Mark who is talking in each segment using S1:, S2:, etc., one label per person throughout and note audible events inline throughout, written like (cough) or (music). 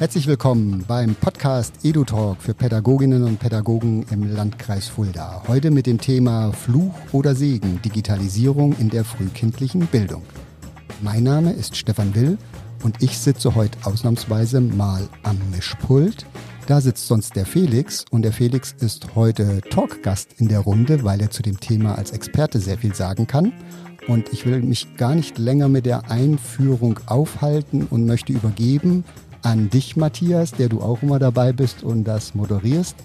S1: Herzlich willkommen beim Podcast EduTalk für Pädagoginnen und Pädagogen im Landkreis Fulda. Heute mit dem Thema Fluch oder Segen, Digitalisierung in der frühkindlichen Bildung. Mein Name ist Stefan Will und ich sitze heute ausnahmsweise mal am Mischpult. Da sitzt sonst der Felix und der Felix ist heute Talkgast in der Runde, weil er zu dem Thema als Experte sehr viel sagen kann. Und ich will mich gar nicht länger mit der Einführung aufhalten und möchte übergeben an dich, Matthias, der du auch immer dabei bist und das moderierst.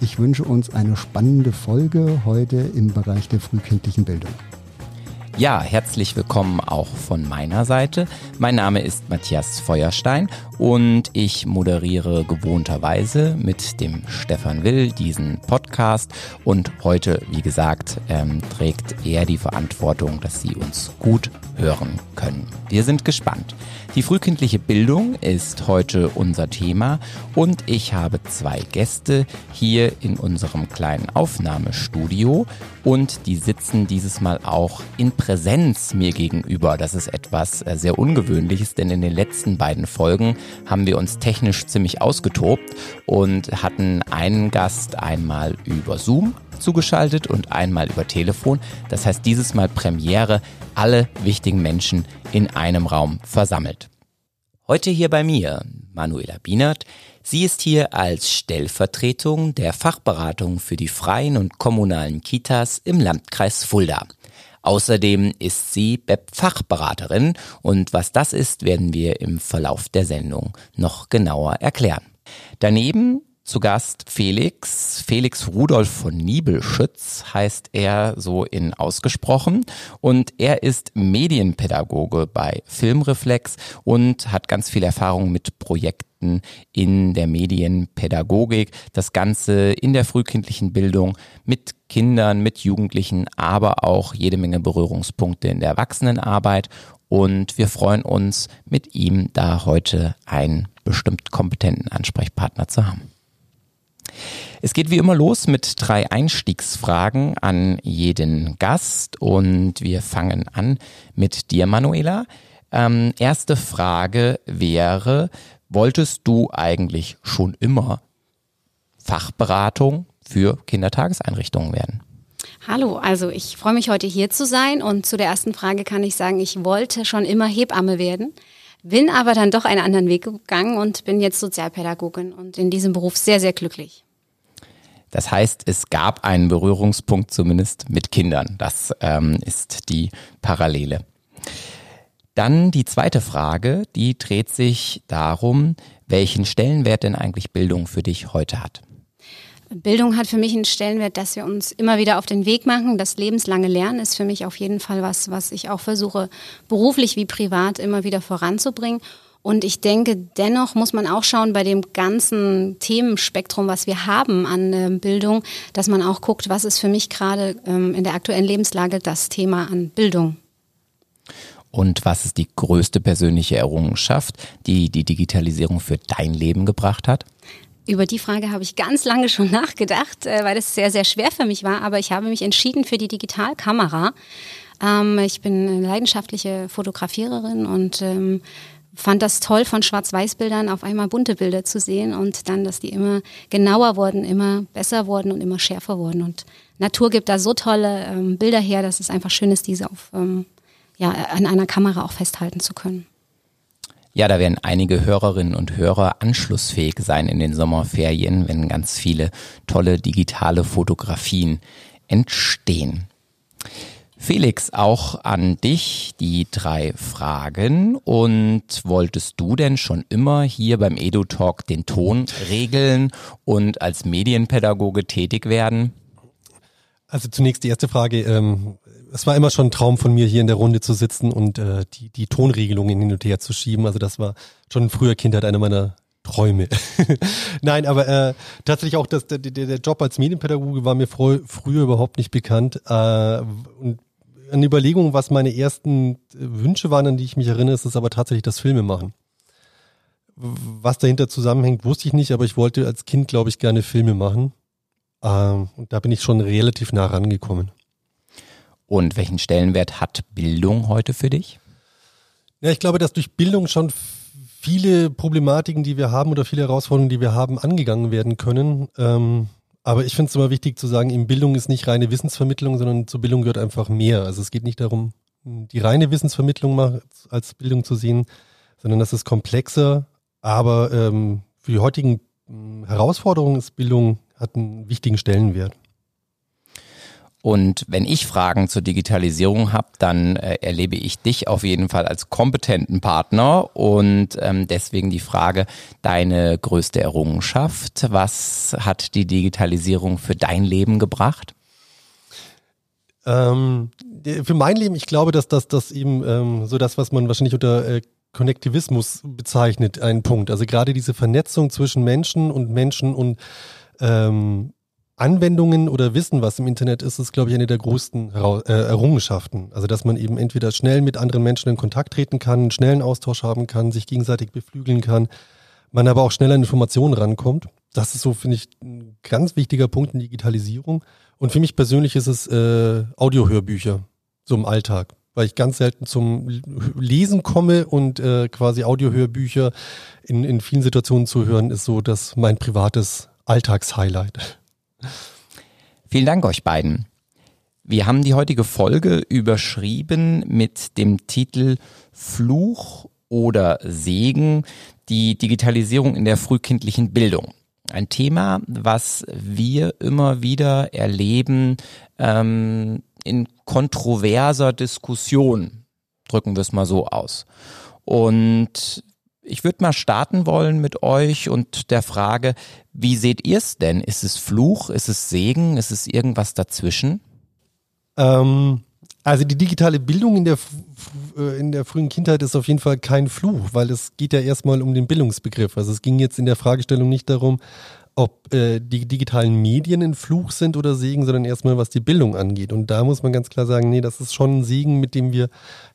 S1: Ich wünsche uns eine spannende Folge heute im Bereich der frühkindlichen Bildung.
S2: Ja, herzlich willkommen auch von meiner Seite. Mein Name ist Matthias Feuerstein und ich moderiere gewohnterweise mit dem Stefan Will diesen Podcast und heute, wie gesagt, ähm, trägt er die Verantwortung, dass Sie uns gut hören können. Wir sind gespannt. Die frühkindliche Bildung ist heute unser Thema und ich habe zwei Gäste hier in unserem kleinen Aufnahmestudio und die sitzen dieses Mal auch in Präsenz mir gegenüber. Das ist etwas äh, sehr Ungewöhnliches, denn in den letzten beiden Folgen haben wir uns technisch ziemlich ausgetobt und hatten einen Gast einmal über Zoom zugeschaltet und einmal über Telefon. Das heißt, dieses Mal Premiere, alle wichtigen Menschen in einem Raum versammelt. Heute hier bei mir Manuela Bienert. Sie ist hier als Stellvertretung der Fachberatung für die freien und kommunalen Kitas im Landkreis Fulda. Außerdem ist sie BEP-Fachberaterin und was das ist, werden wir im Verlauf der Sendung noch genauer erklären. Daneben zu Gast Felix. Felix Rudolf von Niebelschütz heißt er so in ausgesprochen. Und er ist Medienpädagoge bei Filmreflex und hat ganz viel Erfahrung mit Projekten in der Medienpädagogik. Das Ganze in der frühkindlichen Bildung mit Kindern, mit Jugendlichen, aber auch jede Menge Berührungspunkte in der Erwachsenenarbeit. Und wir freuen uns, mit ihm da heute einen bestimmt kompetenten Ansprechpartner zu haben. Es geht wie immer los mit drei Einstiegsfragen an jeden Gast und wir fangen an mit dir, Manuela. Ähm, erste Frage wäre, wolltest du eigentlich schon immer Fachberatung für Kindertageseinrichtungen werden?
S3: Hallo, also ich freue mich heute hier zu sein und zu der ersten Frage kann ich sagen, ich wollte schon immer Hebamme werden, bin aber dann doch einen anderen Weg gegangen und bin jetzt Sozialpädagogin und in diesem Beruf sehr, sehr glücklich.
S2: Das heißt, es gab einen Berührungspunkt zumindest mit Kindern. Das ähm, ist die Parallele. Dann die zweite Frage, die dreht sich darum, welchen Stellenwert denn eigentlich Bildung für dich heute hat.
S3: Bildung hat für mich einen Stellenwert, dass wir uns immer wieder auf den Weg machen. Das lebenslange Lernen ist für mich auf jeden Fall was, was ich auch versuche, beruflich wie privat immer wieder voranzubringen. Und ich denke, dennoch muss man auch schauen bei dem ganzen Themenspektrum, was wir haben an äh, Bildung, dass man auch guckt, was ist für mich gerade ähm, in der aktuellen Lebenslage das Thema an Bildung.
S2: Und was ist die größte persönliche Errungenschaft, die die Digitalisierung für dein Leben gebracht hat?
S3: Über die Frage habe ich ganz lange (laughs) schon nachgedacht, äh, weil es sehr, sehr schwer für mich war. Aber ich habe mich entschieden für die Digitalkamera. Ähm, ich bin eine leidenschaftliche Fotografiererin und ähm, fand das toll, von Schwarz-Weiß-Bildern auf einmal bunte Bilder zu sehen und dann, dass die immer genauer wurden, immer besser wurden und immer schärfer wurden. Und Natur gibt da so tolle ähm, Bilder her, dass es einfach schön ist, diese auf, ja, an einer Kamera auch festhalten zu können.
S2: Ja, da werden einige Hörerinnen und Hörer anschlussfähig sein in den Sommerferien, wenn ganz viele tolle digitale Fotografien entstehen. Felix, auch an dich die drei Fragen. Und wolltest du denn schon immer hier beim EduTalk den Ton regeln und als Medienpädagoge tätig werden?
S4: Also zunächst die erste Frage. Ähm, es war immer schon ein Traum von mir, hier in der Runde zu sitzen und äh, die, die Tonregelungen hin und her zu schieben. Also das war schon in früher Kindheit einer meiner Träume. (laughs) Nein, aber äh, tatsächlich auch das, der, der Job als Medienpädagoge war mir frü früher überhaupt nicht bekannt. Äh, und eine Überlegung, was meine ersten äh, Wünsche waren, an die ich mich erinnere, ist es aber tatsächlich das Filme machen. Was dahinter zusammenhängt, wusste ich nicht, aber ich wollte als Kind, glaube ich, gerne Filme machen. Ähm, und da bin ich schon relativ nah rangekommen.
S2: Und welchen Stellenwert hat Bildung heute für dich?
S4: Ja, ich glaube, dass durch Bildung schon viele Problematiken, die wir haben oder viele Herausforderungen, die wir haben, angegangen werden können. Ähm, aber ich finde es immer wichtig zu sagen, in Bildung ist nicht reine Wissensvermittlung, sondern zur Bildung gehört einfach mehr. Also es geht nicht darum, die reine Wissensvermittlung als Bildung zu sehen, sondern das ist komplexer. Aber ähm, für die heutigen hm, Herausforderungen ist Bildung hat einen wichtigen Stellenwert.
S2: Und wenn ich Fragen zur Digitalisierung habe, dann äh, erlebe ich dich auf jeden Fall als kompetenten Partner. Und ähm, deswegen die Frage, deine größte Errungenschaft, was hat die Digitalisierung für dein Leben gebracht?
S4: Ähm, für mein Leben, ich glaube, dass das, das eben ähm, so das, was man wahrscheinlich unter äh, Konnektivismus bezeichnet, ein Punkt. Also gerade diese Vernetzung zwischen Menschen und Menschen und ähm, Anwendungen oder Wissen, was im Internet ist, ist, glaube ich, eine der größten äh, Errungenschaften. Also, dass man eben entweder schnell mit anderen Menschen in Kontakt treten kann, einen schnellen Austausch haben kann, sich gegenseitig beflügeln kann, man aber auch schneller an Informationen rankommt. Das ist so, finde ich, ein ganz wichtiger Punkt in Digitalisierung. Und für mich persönlich ist es äh, Audiohörbücher, so im Alltag, weil ich ganz selten zum Lesen komme und äh, quasi Audiohörbücher in, in vielen Situationen zu hören, ist so das mein privates Alltagshighlight.
S2: Vielen Dank euch beiden. Wir haben die heutige Folge überschrieben mit dem Titel Fluch oder Segen, die Digitalisierung in der frühkindlichen Bildung. Ein Thema, was wir immer wieder erleben ähm, in kontroverser Diskussion, drücken wir es mal so aus. Und ich würde mal starten wollen mit euch und der Frage, wie seht ihr es denn? Ist es Fluch? Ist es Segen? Ist es irgendwas dazwischen?
S4: Ähm, also die digitale Bildung in der, äh, in der frühen Kindheit ist auf jeden Fall kein Fluch, weil es geht ja erstmal um den Bildungsbegriff. Also es ging jetzt in der Fragestellung nicht darum, ob äh, die digitalen Medien ein Fluch sind oder Segen, sondern erstmal was die Bildung angeht. Und da muss man ganz klar sagen, nee, das ist schon ein Segen, mit dem wir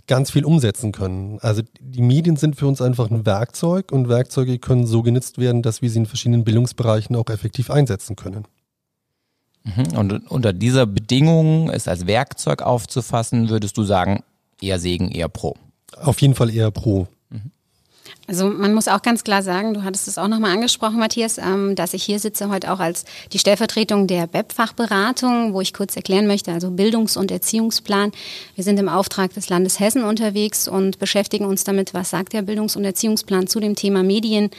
S4: ganz viel umsetzen können. Also die Medien sind für uns einfach ein Werkzeug und Werkzeuge können so genutzt werden, dass wir sie in verschiedenen Bildungsbereichen auch effektiv einsetzen können.
S2: Mhm. Und unter dieser Bedingung, es als Werkzeug aufzufassen, würdest du sagen, eher Segen, eher Pro?
S4: Auf jeden Fall eher Pro.
S3: Also man muss auch ganz klar sagen, du hattest es auch nochmal angesprochen, Matthias, ähm, dass ich hier sitze heute auch als die Stellvertretung der BEP-Fachberatung, wo ich kurz erklären möchte, also Bildungs- und Erziehungsplan. Wir sind im Auftrag des Landes Hessen unterwegs und beschäftigen uns damit, was sagt der Bildungs- und Erziehungsplan zu dem Thema Medien,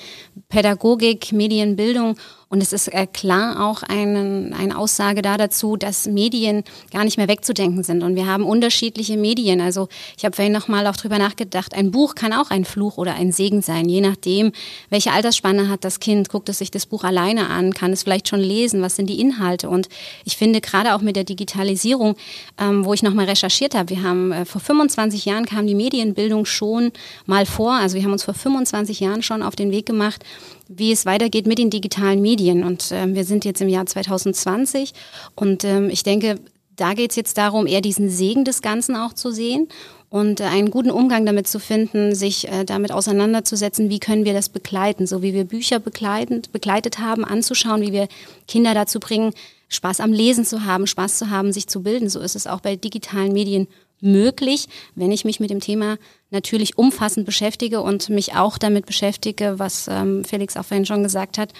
S3: Pädagogik, Medienbildung und es ist äh, klar auch eine, eine Aussage da dazu, dass Medien gar nicht mehr wegzudenken sind. Und wir haben unterschiedliche Medien. Also ich habe vorhin noch mal auch drüber nachgedacht, ein Buch kann auch ein Fluch oder ein Segen sein, je nachdem, welche Altersspanne hat das Kind. Guckt es sich das Buch alleine an, kann es vielleicht schon lesen, was sind die Inhalte. Und ich finde gerade auch mit der Digitalisierung, ähm, wo ich noch mal recherchiert habe, wir haben äh, vor 25 Jahren kam die Medienbildung schon mal vor. Also wir haben uns vor 25 Jahren schon auf den Weg gemacht, wie es weitergeht mit den digitalen Medien. Und äh, wir sind jetzt im Jahr 2020 und ähm, ich denke, da geht es jetzt darum, eher diesen Segen des Ganzen auch zu sehen und äh, einen guten Umgang damit zu finden, sich äh, damit auseinanderzusetzen, wie können wir das begleiten, so wie wir Bücher begleitend, begleitet haben, anzuschauen, wie wir Kinder dazu bringen, Spaß am Lesen zu haben, Spaß zu haben, sich zu bilden. So ist es auch bei digitalen Medien möglich, wenn ich mich mit dem Thema natürlich umfassend beschäftige und mich auch damit beschäftige, was ähm, Felix auch vorhin schon gesagt hat,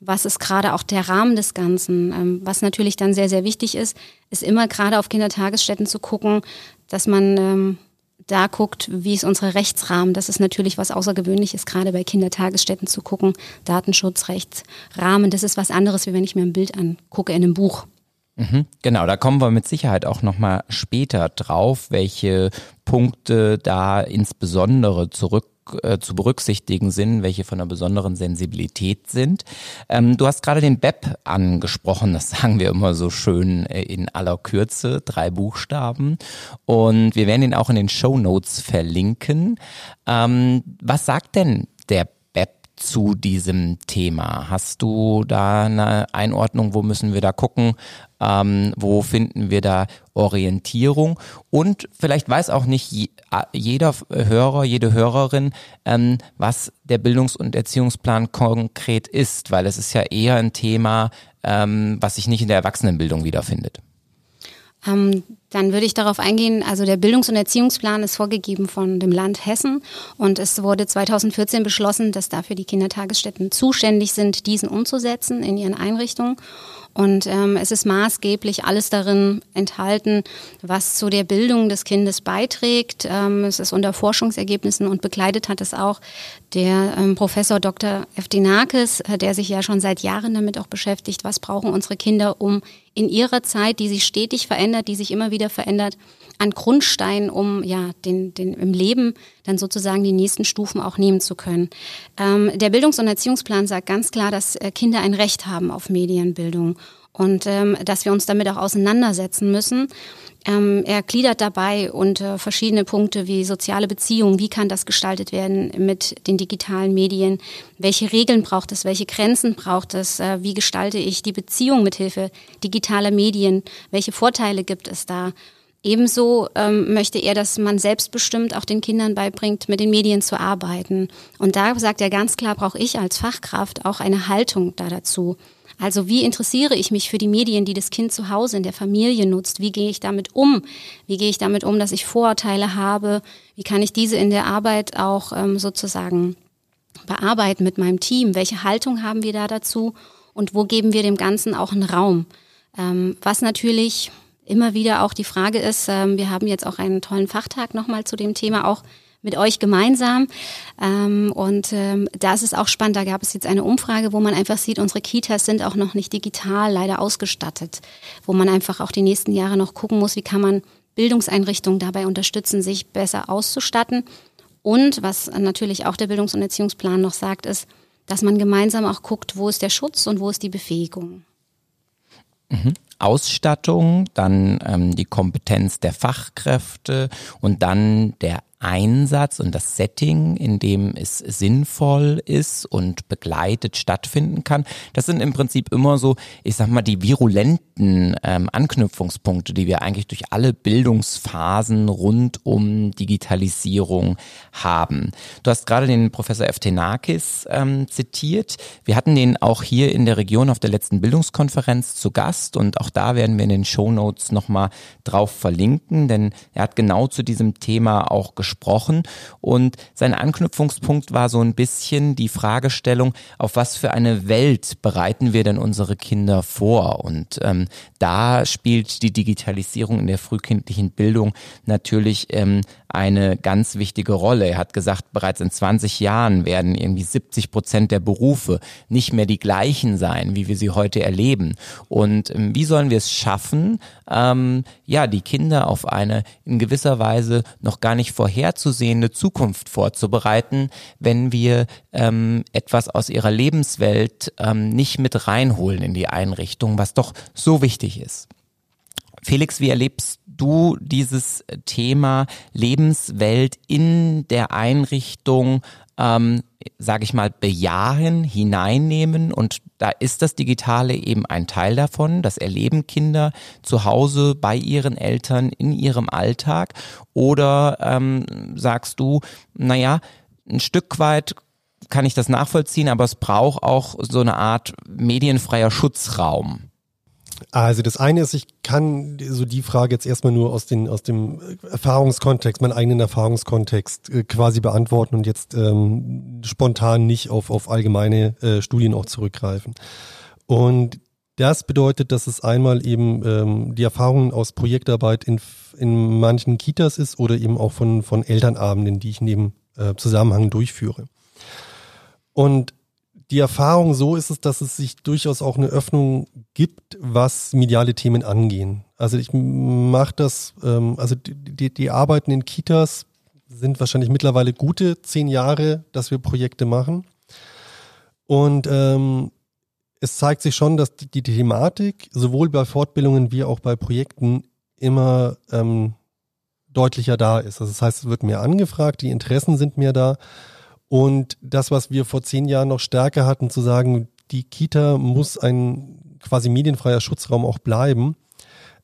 S3: was ist gerade auch der Rahmen des Ganzen. Ähm, was natürlich dann sehr, sehr wichtig ist, ist immer gerade auf Kindertagesstätten zu gucken, dass man ähm, da guckt, wie ist unsere Rechtsrahmen. Das ist natürlich was Außergewöhnliches, gerade bei Kindertagesstätten zu gucken. Datenschutzrecht, Rahmen, das ist was anderes, wie wenn ich mir ein Bild angucke in einem Buch.
S2: Mhm, genau, da kommen wir mit Sicherheit auch nochmal später drauf, welche Punkte da insbesondere zurück äh, zu berücksichtigen sind, welche von einer besonderen Sensibilität sind. Ähm, du hast gerade den BEP angesprochen, das sagen wir immer so schön äh, in aller Kürze, drei Buchstaben. Und wir werden ihn auch in den Show Notes verlinken. Ähm, was sagt denn der zu diesem Thema? Hast du da eine Einordnung, wo müssen wir da gucken? Ähm, wo finden wir da Orientierung? Und vielleicht weiß auch nicht jeder Hörer, jede Hörerin, ähm, was der Bildungs- und Erziehungsplan konkret ist, weil es ist ja eher ein Thema, ähm, was sich nicht in der Erwachsenenbildung wiederfindet.
S3: Ähm, Dann würde ich darauf eingehen, also der Bildungs- und Erziehungsplan ist vorgegeben von dem Land Hessen und es wurde 2014 beschlossen, dass dafür die Kindertagesstätten zuständig sind, diesen umzusetzen in ihren Einrichtungen. Und ähm, es ist maßgeblich alles darin enthalten, was zu der Bildung des Kindes beiträgt. Ähm, es ist unter Forschungsergebnissen und begleitet hat es auch der ähm, Professor Dr. Eftinakis, äh, der sich ja schon seit Jahren damit auch beschäftigt, was brauchen unsere Kinder, um in ihrer Zeit, die sich stetig verändert, die sich immer wieder verändert, an Grundstein, um ja den, den im Leben dann sozusagen die nächsten Stufen auch nehmen zu können. Ähm, der Bildungs- und Erziehungsplan sagt ganz klar, dass äh, Kinder ein Recht haben auf Medienbildung und ähm, dass wir uns damit auch auseinandersetzen müssen. Ähm, er gliedert dabei unter verschiedene Punkte wie soziale Beziehungen, wie kann das gestaltet werden mit den digitalen Medien, welche Regeln braucht es, welche Grenzen braucht es, äh, wie gestalte ich die Beziehung mithilfe digitaler Medien, welche Vorteile gibt es da. Ebenso ähm, möchte er, dass man selbstbestimmt auch den Kindern beibringt, mit den Medien zu arbeiten. Und da sagt er ganz klar, brauche ich als Fachkraft auch eine Haltung da dazu. Also wie interessiere ich mich für die Medien, die das Kind zu Hause in der Familie nutzt? Wie gehe ich damit um? Wie gehe ich damit um, dass ich Vorurteile habe? Wie kann ich diese in der Arbeit auch ähm, sozusagen bearbeiten mit meinem Team? Welche Haltung haben wir da dazu? Und wo geben wir dem Ganzen auch einen Raum? Ähm, was natürlich immer wieder auch die Frage ist, ähm, wir haben jetzt auch einen tollen Fachtag nochmal zu dem Thema auch mit euch gemeinsam. Ähm, und ähm, da ist es auch spannend, da gab es jetzt eine Umfrage, wo man einfach sieht, unsere Kitas sind auch noch nicht digital leider ausgestattet, wo man einfach auch die nächsten Jahre noch gucken muss, wie kann man Bildungseinrichtungen dabei unterstützen, sich besser auszustatten. Und was natürlich auch der Bildungs- und Erziehungsplan noch sagt, ist, dass man gemeinsam auch guckt, wo ist der Schutz und wo ist die Befähigung.
S2: Mhm. Ausstattung, dann ähm, die Kompetenz der Fachkräfte und dann der Einsatz und das Setting, in dem es sinnvoll ist und begleitet stattfinden kann. Das sind im Prinzip immer so, ich sag mal, die virulenten ähm, Anknüpfungspunkte, die wir eigentlich durch alle Bildungsphasen rund um Digitalisierung haben. Du hast gerade den Professor Eftenakis ähm, zitiert. Wir hatten den auch hier in der Region auf der letzten Bildungskonferenz zu Gast und auch da werden wir in den Show Notes nochmal drauf verlinken, denn er hat genau zu diesem Thema auch gesprochen gesprochen und sein Anknüpfungspunkt war so ein bisschen die Fragestellung, auf was für eine Welt bereiten wir denn unsere Kinder vor? Und ähm, da spielt die Digitalisierung in der frühkindlichen Bildung natürlich ähm, eine ganz wichtige Rolle. Er hat gesagt, bereits in 20 Jahren werden irgendwie 70 Prozent der Berufe nicht mehr die gleichen sein, wie wir sie heute erleben. Und ähm, wie sollen wir es schaffen, ähm, ja, die Kinder auf eine in gewisser Weise noch gar nicht vorherzusehende Zukunft vorzubereiten, wenn wir ähm, etwas aus ihrer Lebenswelt ähm, nicht mit reinholen in die Einrichtung, was doch so wichtig ist. Felix, wie erlebst du dieses Thema Lebenswelt in der Einrichtung, ähm, sage ich mal, bejahen, hineinnehmen? Und da ist das Digitale eben ein Teil davon. Das erleben Kinder zu Hause bei ihren Eltern in ihrem Alltag. Oder ähm, sagst du, naja, ein Stück weit kann ich das nachvollziehen, aber es braucht auch so eine Art medienfreier Schutzraum.
S4: Also das eine ist, ich kann so die Frage jetzt erstmal nur aus, den, aus dem Erfahrungskontext, meinen eigenen Erfahrungskontext äh, quasi beantworten und jetzt ähm, spontan nicht auf, auf allgemeine äh, Studien auch zurückgreifen. Und das bedeutet, dass es einmal eben ähm, die Erfahrungen aus Projektarbeit in, in manchen Kitas ist oder eben auch von, von Elternabenden, die ich neben äh, Zusammenhang durchführe. Und die Erfahrung so ist es, dass es sich durchaus auch eine Öffnung gibt, was mediale Themen angehen. Also ich mache das, ähm, also die, die Arbeiten in Kitas sind wahrscheinlich mittlerweile gute zehn Jahre, dass wir Projekte machen. Und ähm, es zeigt sich schon, dass die, die Thematik sowohl bei Fortbildungen wie auch bei Projekten immer ähm, deutlicher da ist. Also das heißt, es wird mehr angefragt, die Interessen sind mehr da. Und das, was wir vor zehn Jahren noch stärker hatten, zu sagen, die Kita muss ein quasi medienfreier Schutzraum auch bleiben,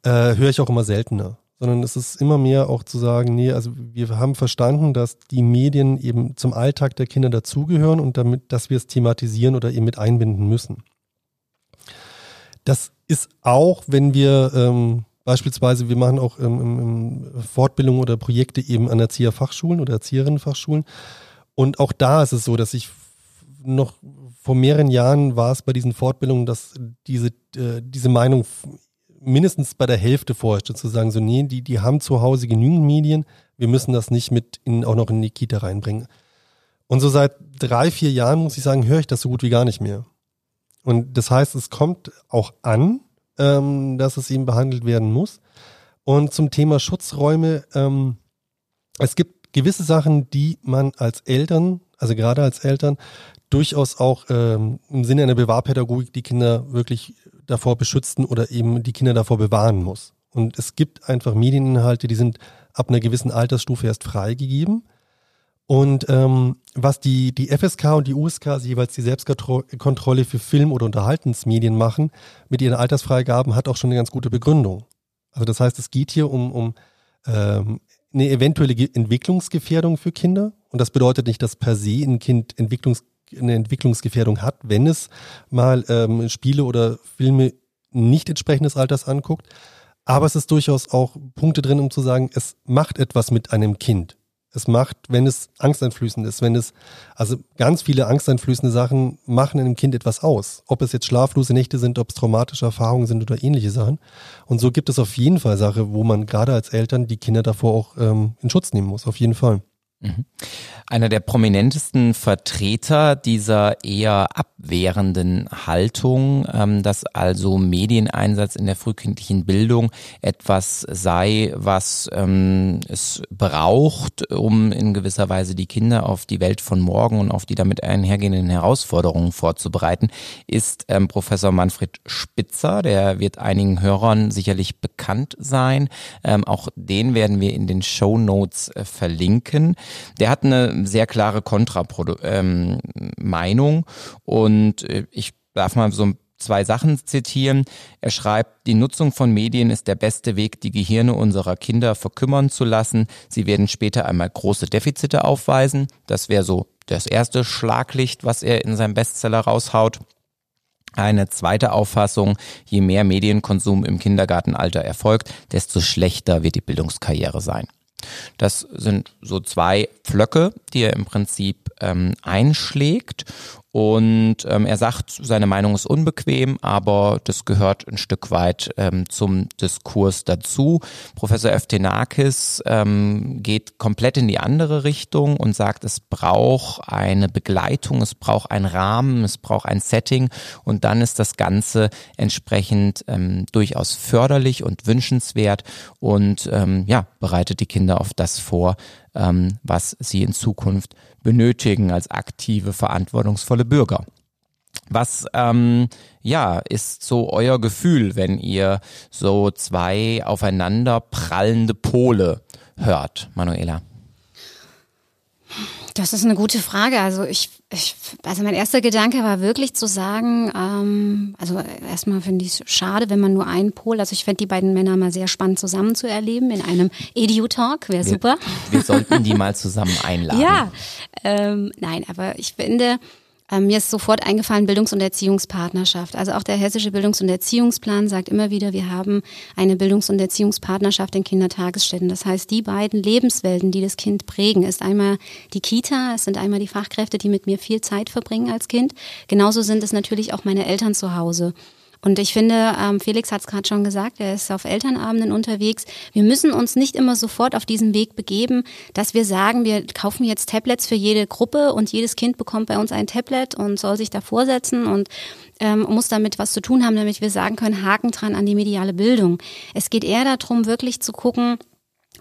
S4: äh, höre ich auch immer seltener. Sondern es ist immer mehr auch zu sagen, nee, also wir haben verstanden, dass die Medien eben zum Alltag der Kinder dazugehören und damit, dass wir es thematisieren oder eben mit einbinden müssen. Das ist auch, wenn wir ähm, Beispielsweise, wir machen auch ähm, Fortbildungen oder Projekte eben an Erzieherfachschulen oder Erzieherinnenfachschulen. Und auch da ist es so, dass ich noch vor mehreren Jahren war es bei diesen Fortbildungen, dass diese, äh, diese Meinung mindestens bei der Hälfte vorherrschte, zu sagen, so, nee, die, die haben zu Hause genügend Medien, wir müssen das nicht mit in, auch noch in die Kita reinbringen. Und so seit drei, vier Jahren, muss ich sagen, höre ich das so gut wie gar nicht mehr. Und das heißt, es kommt auch an, ähm, dass es eben behandelt werden muss. Und zum Thema Schutzräume, ähm, es gibt gewisse Sachen, die man als Eltern, also gerade als Eltern, durchaus auch ähm, im Sinne einer Bewahrpädagogik die Kinder wirklich davor beschützen oder eben die Kinder davor bewahren muss. Und es gibt einfach Medieninhalte, die sind ab einer gewissen Altersstufe erst freigegeben. Und ähm, was die, die FSK und die USK, also jeweils die Selbstkontrolle für Film- oder Unterhaltensmedien machen, mit ihren Altersfreigaben, hat auch schon eine ganz gute Begründung. Also das heißt, es geht hier um, um ähm, eine eventuelle Entwicklungsgefährdung für Kinder. Und das bedeutet nicht, dass per se ein Kind Entwicklungs, eine Entwicklungsgefährdung hat, wenn es mal ähm, Spiele oder Filme nicht entsprechendes Alters anguckt. Aber es ist durchaus auch Punkte drin, um zu sagen, es macht etwas mit einem Kind es macht, wenn es angsteinflößend ist, wenn es, also ganz viele angsteinflößende Sachen machen einem Kind etwas aus. Ob es jetzt schlaflose Nächte sind, ob es traumatische Erfahrungen sind oder ähnliche Sachen. Und so gibt es auf jeden Fall Sachen, wo man gerade als Eltern die Kinder davor auch ähm, in Schutz nehmen muss, auf jeden Fall.
S2: Mhm. Einer der prominentesten Vertreter dieser eher abwehrenden Haltung, ähm, dass also Medieneinsatz in der frühkindlichen Bildung etwas sei, was ähm, es braucht, um in gewisser Weise die Kinder auf die Welt von morgen und auf die damit einhergehenden Herausforderungen vorzubereiten, ist ähm, Professor Manfred Spitzer. Der wird einigen Hörern sicherlich bekannt sein. Ähm, auch den werden wir in den Show Notes äh, verlinken. Der hat eine sehr klare Kontra-Meinung ähm, und äh, ich darf mal so zwei Sachen zitieren. Er schreibt, die Nutzung von Medien ist der beste Weg, die Gehirne unserer Kinder verkümmern zu lassen. Sie werden später einmal große Defizite aufweisen. Das wäre so das erste Schlaglicht, was er in seinem Bestseller raushaut. Eine zweite Auffassung, je mehr Medienkonsum im Kindergartenalter erfolgt, desto schlechter wird die Bildungskarriere sein. Das sind so zwei Pflöcke, die er im Prinzip ähm, einschlägt und ähm, er sagt, seine Meinung ist unbequem, aber das gehört ein Stück weit ähm, zum Diskurs dazu. Professor Eftenakis ähm, geht komplett in die andere Richtung und sagt, es braucht eine Begleitung, es braucht einen Rahmen, es braucht ein Setting und dann ist das Ganze entsprechend ähm, durchaus förderlich und wünschenswert und ähm, ja, bereitet die Kinder auf das vor, ähm, was sie in Zukunft benötigen als aktive, verantwortungsvolle Bürger. Was ähm, ja ist so euer Gefühl, wenn ihr so zwei aufeinander prallende Pole hört, Manuela?
S3: Das ist eine gute Frage. Also ich, ich also mein erster Gedanke war wirklich zu sagen, ähm, also erstmal finde ich es schade, wenn man nur einen Pol, also ich fände die beiden Männer mal sehr spannend zusammen zu erleben in einem Edu-Talk, wäre super.
S2: Wir sollten die mal zusammen einladen.
S3: Ja, ähm, nein, aber ich finde, mir ist sofort eingefallen Bildungs- und Erziehungspartnerschaft. Also auch der hessische Bildungs- und Erziehungsplan sagt immer wieder, wir haben eine Bildungs- und Erziehungspartnerschaft in Kindertagesstätten. Das heißt, die beiden Lebenswelten, die das Kind prägen, ist einmal die Kita, es sind einmal die Fachkräfte, die mit mir viel Zeit verbringen als Kind. Genauso sind es natürlich auch meine Eltern zu Hause. Und ich finde, ähm, Felix hat es gerade schon gesagt, er ist auf Elternabenden unterwegs. Wir müssen uns nicht immer sofort auf diesen Weg begeben, dass wir sagen, wir kaufen jetzt Tablets für jede Gruppe und jedes Kind bekommt bei uns ein Tablet und soll sich da vorsetzen und ähm, muss damit was zu tun haben, damit wir sagen können, Haken dran an die mediale Bildung. Es geht eher darum, wirklich zu gucken,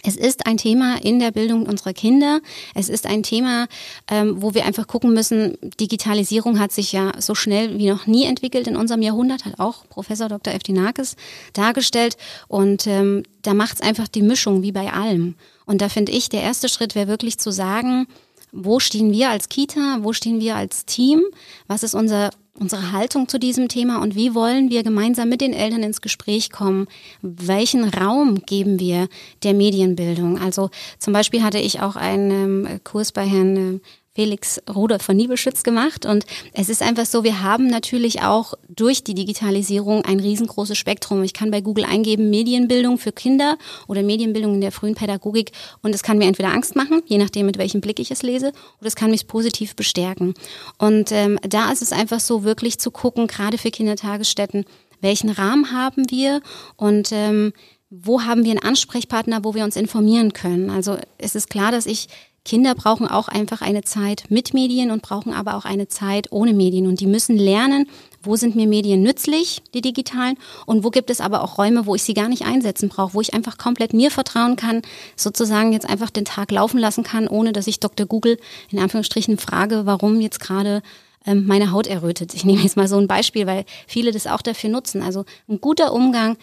S3: es ist ein Thema in der Bildung unserer Kinder. Es ist ein Thema, ähm, wo wir einfach gucken müssen, Digitalisierung hat sich ja so schnell wie noch nie entwickelt in unserem Jahrhundert, hat auch Professor Dr. Eftinakis dargestellt. Und ähm, da macht es einfach die Mischung wie bei allem. Und da finde ich, der erste Schritt wäre wirklich zu sagen, wo stehen wir als Kita, wo stehen wir als Team, was ist unser unsere Haltung zu diesem Thema und wie wollen wir gemeinsam mit den Eltern ins Gespräch kommen? Welchen Raum geben wir der Medienbildung? Also zum Beispiel hatte ich auch einen ähm, Kurs bei Herrn äh, Felix Rudolf von Niebelschütz gemacht. Und es ist einfach so, wir haben natürlich auch durch die Digitalisierung ein riesengroßes Spektrum. Ich kann bei Google eingeben Medienbildung für Kinder oder Medienbildung in der frühen Pädagogik und es kann mir entweder Angst machen, je nachdem mit welchem Blick ich es lese, oder es kann mich positiv bestärken. Und ähm, da ist es einfach so, wirklich zu gucken, gerade für Kindertagesstätten, welchen Rahmen haben wir und ähm, wo haben wir einen Ansprechpartner, wo wir uns informieren können. Also es ist klar, dass ich Kinder brauchen auch einfach eine Zeit mit Medien und brauchen aber auch eine Zeit ohne Medien. Und die müssen lernen, wo sind mir Medien nützlich, die digitalen, und wo gibt es aber auch Räume, wo ich sie gar nicht einsetzen brauche, wo ich einfach komplett mir vertrauen kann, sozusagen jetzt einfach den Tag laufen lassen kann, ohne dass ich Dr. Google in Anführungsstrichen frage, warum jetzt gerade ähm, meine Haut errötet. Ich nehme jetzt mal so ein Beispiel, weil viele das auch dafür nutzen. Also ein guter Umgang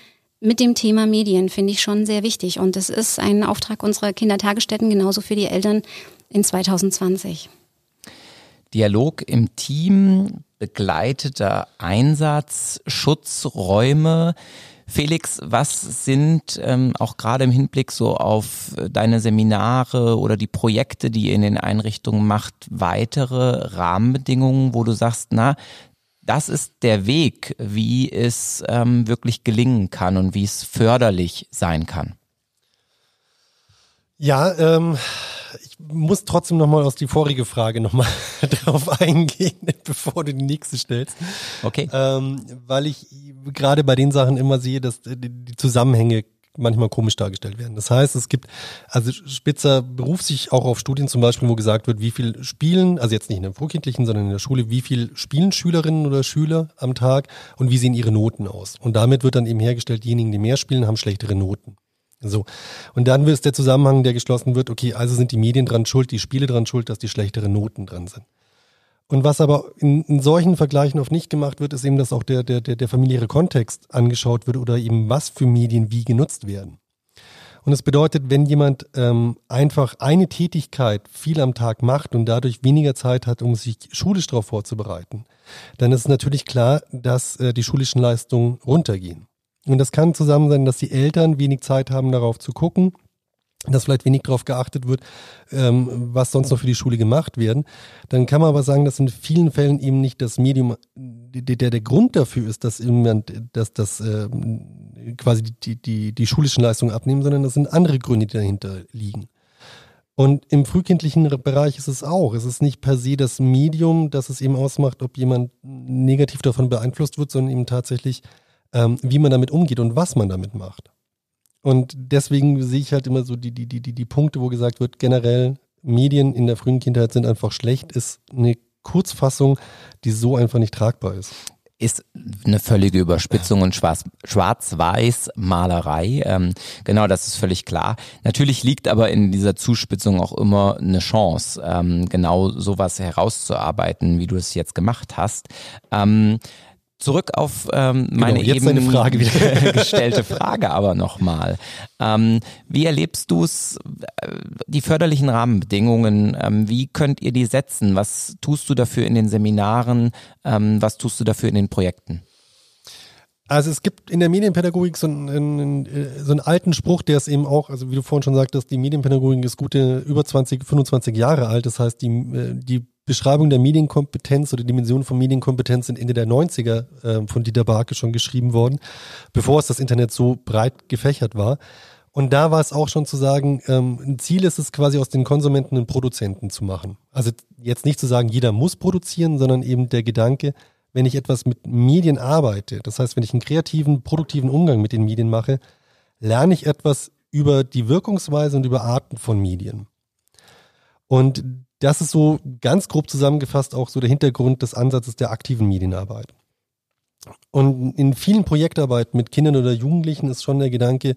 S3: mit dem Thema Medien finde ich schon sehr wichtig. Und das ist ein Auftrag unserer Kindertagesstätten, genauso für die Eltern in 2020.
S2: Dialog im Team, begleiteter Einsatz, Schutzräume. Felix, was sind ähm, auch gerade im Hinblick so auf deine Seminare oder die Projekte, die ihr in den Einrichtungen macht, weitere Rahmenbedingungen, wo du sagst, na, das ist der Weg, wie es ähm, wirklich gelingen kann und wie es förderlich sein kann.
S4: Ja, ähm, ich muss trotzdem nochmal aus die vorige Frage nochmal (laughs) drauf eingehen, (laughs) bevor du die nächste stellst.
S2: Okay.
S4: Ähm, weil ich gerade bei den Sachen immer sehe, dass die Zusammenhänge manchmal komisch dargestellt werden. Das heißt, es gibt, also Spitzer beruft sich auch auf Studien zum Beispiel, wo gesagt wird, wie viel spielen, also jetzt nicht in der vorkindlichen, sondern in der Schule, wie viel spielen Schülerinnen oder Schüler am Tag und wie sehen ihre Noten aus. Und damit wird dann eben hergestellt, diejenigen, die mehr spielen, haben schlechtere Noten. So. Und dann ist der Zusammenhang, der geschlossen wird, okay, also sind die Medien dran schuld, die Spiele dran schuld, dass die schlechtere Noten dran sind. Und was aber in, in, solchen Vergleichen oft nicht gemacht wird, ist eben, dass auch der, der, der, der familiäre Kontext angeschaut wird oder eben was für Medien wie genutzt werden. Und das bedeutet, wenn jemand ähm, einfach eine Tätigkeit viel am Tag macht und dadurch weniger Zeit hat, um sich schulisch darauf vorzubereiten, dann ist es natürlich klar, dass äh, die schulischen Leistungen runtergehen. Und das kann zusammen sein, dass die Eltern wenig Zeit haben, darauf zu gucken dass vielleicht wenig darauf geachtet wird, ähm, was sonst noch für die Schule gemacht werden, dann kann man aber sagen, dass in vielen Fällen eben nicht das Medium, der, der, Grund dafür ist, dass jemand, dass das äh, quasi die, die, die schulischen Leistungen abnehmen, sondern das sind andere Gründe, die dahinter liegen. Und im frühkindlichen Bereich ist es auch. Es ist nicht per se das Medium, das es eben ausmacht, ob jemand negativ davon beeinflusst wird, sondern eben tatsächlich, ähm, wie man damit umgeht und was man damit macht. Und deswegen sehe ich halt immer so die, die, die, die, die Punkte, wo gesagt wird, generell Medien in der frühen Kindheit sind einfach schlecht, ist eine Kurzfassung, die so einfach nicht tragbar ist
S2: ist eine völlige Überspitzung und Schwarz-Weiß-Malerei. Ähm, genau, das ist völlig klar. Natürlich liegt aber in dieser Zuspitzung auch immer eine Chance, ähm, genau sowas herauszuarbeiten, wie du es jetzt gemacht hast. Ähm, Zurück auf ähm, genau, meine
S4: genau, eben Frage (laughs)
S2: gestellte Frage aber nochmal. Ähm, wie erlebst du es, äh, die förderlichen Rahmenbedingungen, ähm, wie könnt ihr die setzen? Was tust du dafür in den Seminaren? Ähm, was tust du dafür in den Projekten?
S4: Also es gibt in der Medienpädagogik so einen, einen, so einen alten Spruch, der ist eben auch, also wie du vorhin schon sagtest, die Medienpädagogik ist gute über 20, 25 Jahre alt. Das heißt, die, äh, die Beschreibung der Medienkompetenz oder Dimension von Medienkompetenz sind Ende der 90er äh, von Dieter Barke schon geschrieben worden, bevor es das Internet so breit gefächert war. Und da war es auch schon zu sagen, ähm, ein Ziel ist es quasi aus den Konsumenten einen Produzenten zu machen. Also jetzt nicht zu sagen, jeder muss produzieren, sondern eben der Gedanke, wenn ich etwas mit Medien arbeite, das heißt, wenn ich einen kreativen, produktiven Umgang mit den Medien mache, lerne ich etwas über die Wirkungsweise und über Arten von Medien. Und das ist so ganz grob zusammengefasst auch so der Hintergrund des Ansatzes der aktiven Medienarbeit. Und in vielen Projektarbeiten mit Kindern oder Jugendlichen ist schon der Gedanke,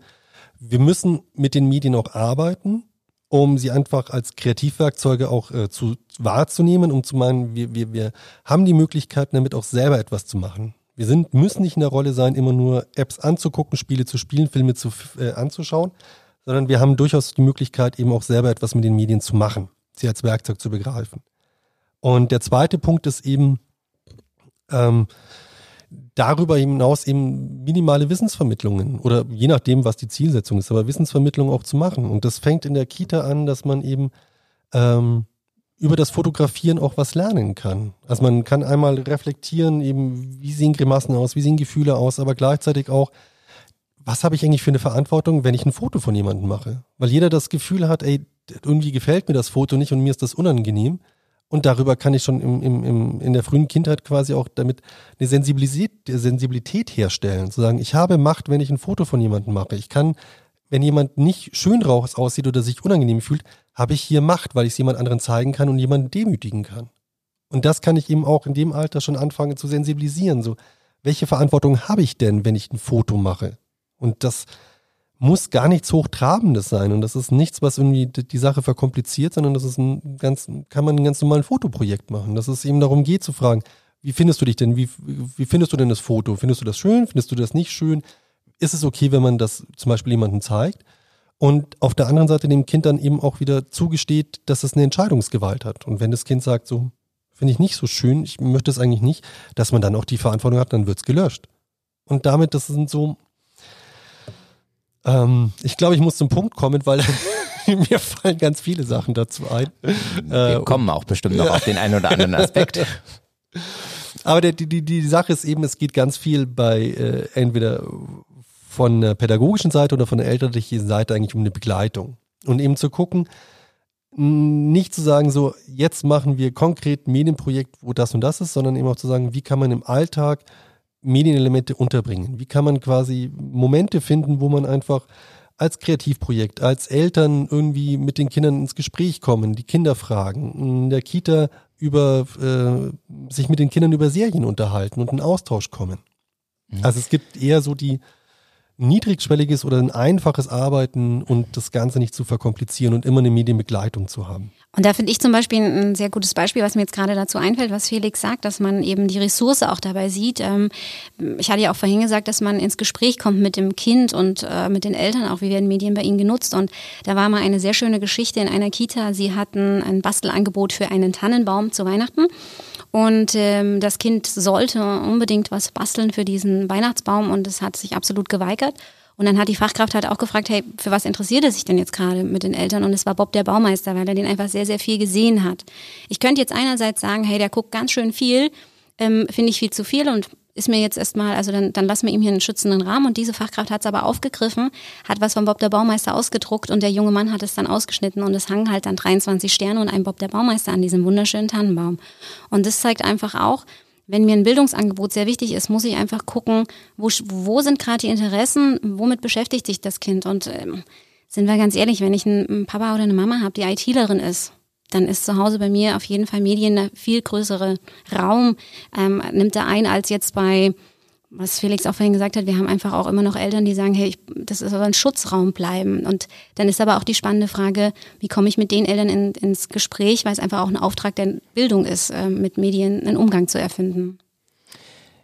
S4: wir müssen mit den Medien auch arbeiten, um sie einfach als Kreativwerkzeuge auch äh, zu wahrzunehmen, um zu meinen, wir, wir, wir haben die Möglichkeiten, damit auch selber etwas zu machen. Wir sind, müssen nicht in der Rolle sein, immer nur Apps anzugucken, Spiele zu spielen, Filme zu, äh, anzuschauen, sondern wir haben durchaus die Möglichkeit, eben auch selber etwas mit den Medien zu machen sie als Werkzeug zu begreifen. Und der zweite Punkt ist eben, ähm, darüber hinaus eben minimale Wissensvermittlungen oder je nachdem, was die Zielsetzung ist, aber Wissensvermittlung auch zu machen. Und das fängt in der Kita an, dass man eben ähm, über das Fotografieren auch was lernen kann. Also man kann einmal reflektieren, eben, wie sehen Grimassen aus, wie sehen Gefühle aus, aber gleichzeitig auch, was habe ich eigentlich für eine Verantwortung, wenn ich ein Foto von jemandem mache? Weil jeder das Gefühl hat, ey, irgendwie gefällt mir das Foto nicht und mir ist das unangenehm. Und darüber kann ich schon im, im, im, in der frühen Kindheit quasi auch damit eine Sensibilität, Sensibilität herstellen. Zu sagen, ich habe Macht, wenn ich ein Foto von jemandem mache. Ich kann, wenn jemand nicht schön raus aussieht oder sich unangenehm fühlt, habe ich hier Macht, weil ich es jemand anderen zeigen kann und jemanden demütigen kann. Und das kann ich eben auch in dem Alter schon anfangen zu sensibilisieren. So, welche Verantwortung habe ich denn, wenn ich ein Foto mache? Und das muss gar nichts Hochtrabendes sein. Und das ist nichts, was irgendwie die Sache verkompliziert, sondern das ist ein ganz, kann man ein ganz normales Fotoprojekt machen. Dass es eben darum geht zu fragen, wie findest du dich denn? Wie, wie findest du denn das Foto? Findest du das schön? Findest du das nicht schön? Ist es okay, wenn man das zum Beispiel jemandem zeigt? Und auf der anderen Seite dem Kind dann eben auch wieder zugesteht, dass es eine Entscheidungsgewalt hat. Und wenn das Kind sagt, so, finde ich nicht so schön, ich möchte es eigentlich nicht, dass man dann auch die Verantwortung hat, dann wird es gelöscht. Und damit, das sind so ähm, ich glaube, ich muss zum Punkt kommen, weil (laughs) mir fallen ganz viele Sachen dazu ein.
S2: Wir äh, kommen auch bestimmt noch ja. auf den einen oder anderen Aspekt. (laughs)
S4: Aber der, die, die, die Sache ist eben, es geht ganz viel bei äh, entweder von der pädagogischen Seite oder von der elterlichen Seite eigentlich um eine Begleitung. Und eben zu gucken, nicht zu sagen, so, jetzt machen wir konkret ein Medienprojekt, wo das und das ist, sondern eben auch zu sagen, wie kann man im Alltag Medienelemente unterbringen? Wie kann man quasi Momente finden, wo man einfach als Kreativprojekt, als Eltern irgendwie mit den Kindern ins Gespräch kommen, die Kinder fragen, in der Kita über äh, sich mit den Kindern über Serien unterhalten und in Austausch kommen. Mhm. Also es gibt eher so die niedrigschwelliges oder ein einfaches Arbeiten und das Ganze nicht zu verkomplizieren und immer eine Medienbegleitung zu haben.
S3: Und da finde ich zum Beispiel ein sehr gutes Beispiel, was mir jetzt gerade dazu einfällt, was Felix sagt, dass man eben die Ressource auch dabei sieht. Ähm, ich hatte ja auch vorhin gesagt, dass man ins Gespräch kommt mit dem Kind und äh, mit den Eltern, auch wie werden Medien bei ihnen genutzt. Und da war mal eine sehr schöne Geschichte in einer Kita. Sie hatten ein Bastelangebot für einen Tannenbaum zu Weihnachten. Und ähm, das Kind sollte unbedingt was basteln für diesen Weihnachtsbaum und es hat sich absolut geweigert. Und dann hat die Fachkraft halt auch gefragt, hey, für was interessiert er sich denn jetzt gerade mit den Eltern? Und es war Bob der Baumeister, weil er den einfach sehr, sehr viel gesehen hat. Ich könnte jetzt einerseits sagen, hey, der guckt ganz schön viel, ähm, finde ich viel zu viel und ist mir jetzt erstmal, also dann, dann lassen wir ihm hier einen schützenden Rahmen. Und diese Fachkraft hat es aber aufgegriffen, hat was von Bob der Baumeister ausgedruckt und der junge Mann hat es dann ausgeschnitten. Und es hangen halt dann 23 Sterne und ein Bob der Baumeister an diesem wunderschönen Tannenbaum. Und das zeigt einfach auch, wenn mir ein Bildungsangebot sehr wichtig ist, muss ich einfach gucken, wo, wo sind gerade die Interessen, womit beschäftigt sich das Kind? Und ähm, sind wir ganz ehrlich, wenn ich einen Papa oder eine Mama habe, die ITlerin ist dann ist zu Hause bei mir auf jeden Fall Medien eine viel größere Raum, ähm, nimmt er ein als jetzt bei, was Felix auch vorhin gesagt hat, wir haben einfach auch immer noch Eltern, die sagen, hey, ich, das ist aber ein Schutzraum bleiben. Und dann ist aber auch die spannende Frage, wie komme ich mit den Eltern in, ins Gespräch, weil es einfach auch ein Auftrag der Bildung ist, äh, mit Medien einen Umgang zu erfinden.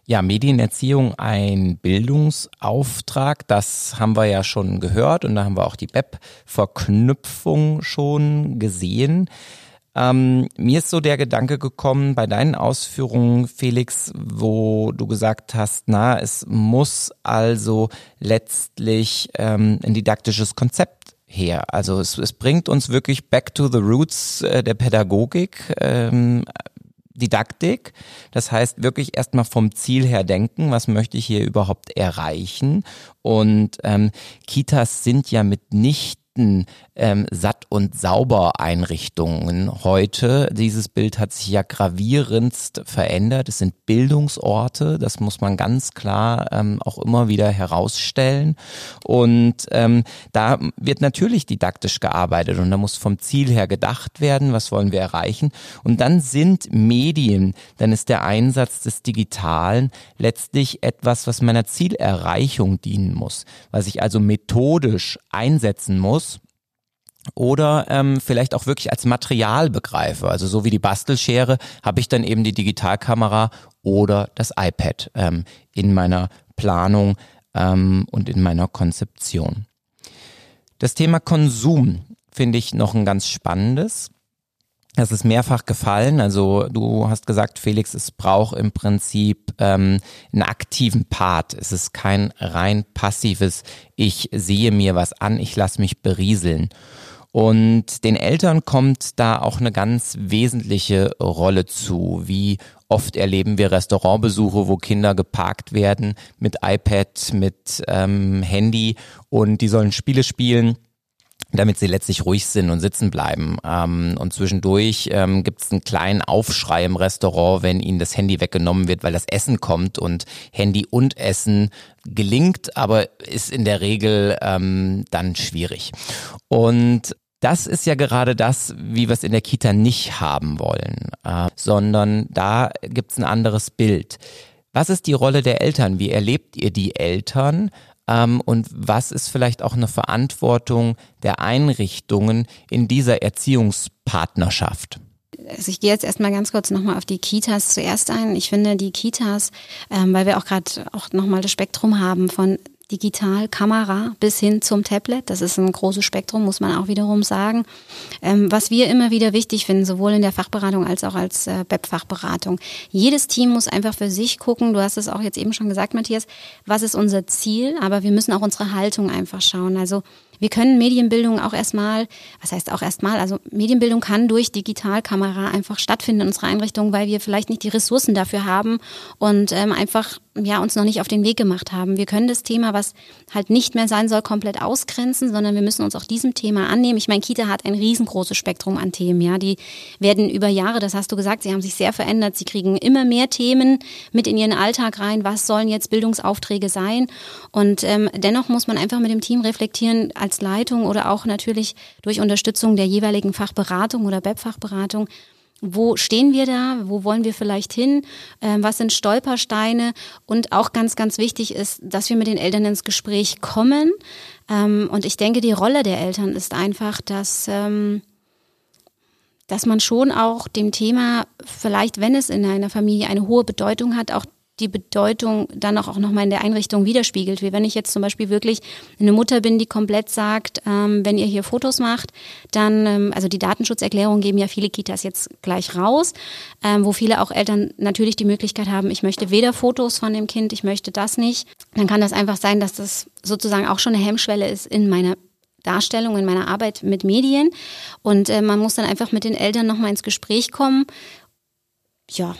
S2: Ja, Medienerziehung ein Bildungsauftrag, das haben wir ja schon gehört und da haben wir auch die BEP-Verknüpfung schon gesehen. Ähm, mir ist so der Gedanke gekommen bei deinen Ausführungen, Felix, wo du gesagt hast, na, es muss also letztlich ähm, ein didaktisches Konzept her. Also es, es bringt uns wirklich back to the roots äh, der Pädagogik. Ähm, Didaktik. Das heißt wirklich erstmal vom Ziel her denken, was möchte ich hier überhaupt erreichen. Und ähm, Kitas sind ja mit nicht echten ähm, Satt- und Sauber-Einrichtungen heute. Dieses Bild hat sich ja gravierendst verändert. Es sind Bildungsorte, das muss man ganz klar ähm, auch immer wieder herausstellen. Und ähm, da wird natürlich didaktisch gearbeitet und da muss vom Ziel her gedacht werden, was wollen wir erreichen. Und dann sind Medien, dann ist der Einsatz des Digitalen letztlich etwas, was meiner Zielerreichung dienen muss, was ich also methodisch einsetzen muss oder ähm, vielleicht auch wirklich als Material begreife. Also so wie die Bastelschere habe ich dann eben die Digitalkamera oder das iPad ähm, in meiner Planung ähm, und in meiner Konzeption. Das Thema Konsum finde ich noch ein ganz spannendes. Das ist mehrfach gefallen. Also du hast gesagt, Felix, es braucht im Prinzip ähm, einen aktiven Part. Es ist kein rein passives, ich sehe mir was an, ich lasse mich berieseln. Und den Eltern kommt da auch eine ganz wesentliche Rolle zu. Wie oft erleben wir Restaurantbesuche, wo Kinder geparkt werden mit iPad, mit ähm, Handy und die sollen Spiele spielen damit sie letztlich ruhig sind und sitzen bleiben. Ähm, und zwischendurch ähm, gibt es einen kleinen Aufschrei im Restaurant, wenn ihnen das Handy weggenommen wird, weil das Essen kommt und Handy und Essen gelingt, aber ist in der Regel ähm, dann schwierig. Und das ist ja gerade das, wie wir es in der Kita nicht haben wollen, äh, sondern da gibt es ein anderes Bild. Was ist die Rolle der Eltern? Wie erlebt ihr die Eltern? Ähm, und was ist vielleicht auch eine Verantwortung der Einrichtungen in dieser Erziehungspartnerschaft?
S3: Also ich gehe jetzt erstmal ganz kurz nochmal auf die Kitas zuerst ein. Ich finde die Kitas, ähm, weil wir auch gerade auch nochmal das Spektrum haben von digital, Kamera bis hin zum Tablet. Das ist ein großes Spektrum, muss man auch wiederum sagen. Ähm, was wir immer wieder wichtig finden, sowohl in der Fachberatung als auch als äh, BEP-Fachberatung. Jedes Team muss einfach für sich gucken, du hast es auch jetzt eben schon gesagt, Matthias, was ist unser Ziel, aber wir müssen auch unsere Haltung einfach schauen. Also wir können Medienbildung auch erstmal, was heißt auch erstmal, also Medienbildung kann durch Digitalkamera einfach stattfinden in unserer Einrichtung, weil wir vielleicht nicht die Ressourcen dafür haben und ähm, einfach ja uns noch nicht auf den Weg gemacht haben. Wir können das Thema, was halt nicht mehr sein soll, komplett ausgrenzen, sondern wir müssen uns auch diesem Thema annehmen. Ich meine, Kita hat ein riesengroßes Spektrum an Themen, ja, die werden über Jahre, das hast du gesagt, sie haben sich sehr verändert, sie kriegen immer mehr Themen mit in ihren Alltag rein. Was sollen jetzt Bildungsaufträge sein? Und ähm, dennoch muss man einfach mit dem Team reflektieren als Leitung oder auch natürlich durch Unterstützung der jeweiligen Fachberatung oder BEP-Fachberatung wo stehen wir da, wo wollen wir vielleicht hin, ähm, was sind Stolpersteine? Und auch ganz, ganz wichtig ist, dass wir mit den Eltern ins Gespräch kommen. Ähm, und ich denke, die Rolle der Eltern ist einfach, dass, ähm, dass man schon auch dem Thema, vielleicht wenn es in einer Familie eine hohe Bedeutung hat, auch die Bedeutung dann auch, nochmal in der Einrichtung widerspiegelt. Wie wenn ich jetzt zum Beispiel wirklich eine Mutter bin, die komplett sagt, ähm, wenn ihr hier Fotos macht, dann, ähm, also die Datenschutzerklärung geben ja viele Kitas jetzt gleich raus, ähm, wo viele auch Eltern natürlich die Möglichkeit haben, ich möchte weder Fotos von dem Kind, ich möchte das nicht. Dann kann das einfach sein, dass das sozusagen auch schon eine Hemmschwelle ist in meiner Darstellung, in meiner Arbeit mit Medien. Und äh, man muss dann einfach mit den Eltern nochmal ins Gespräch kommen ja,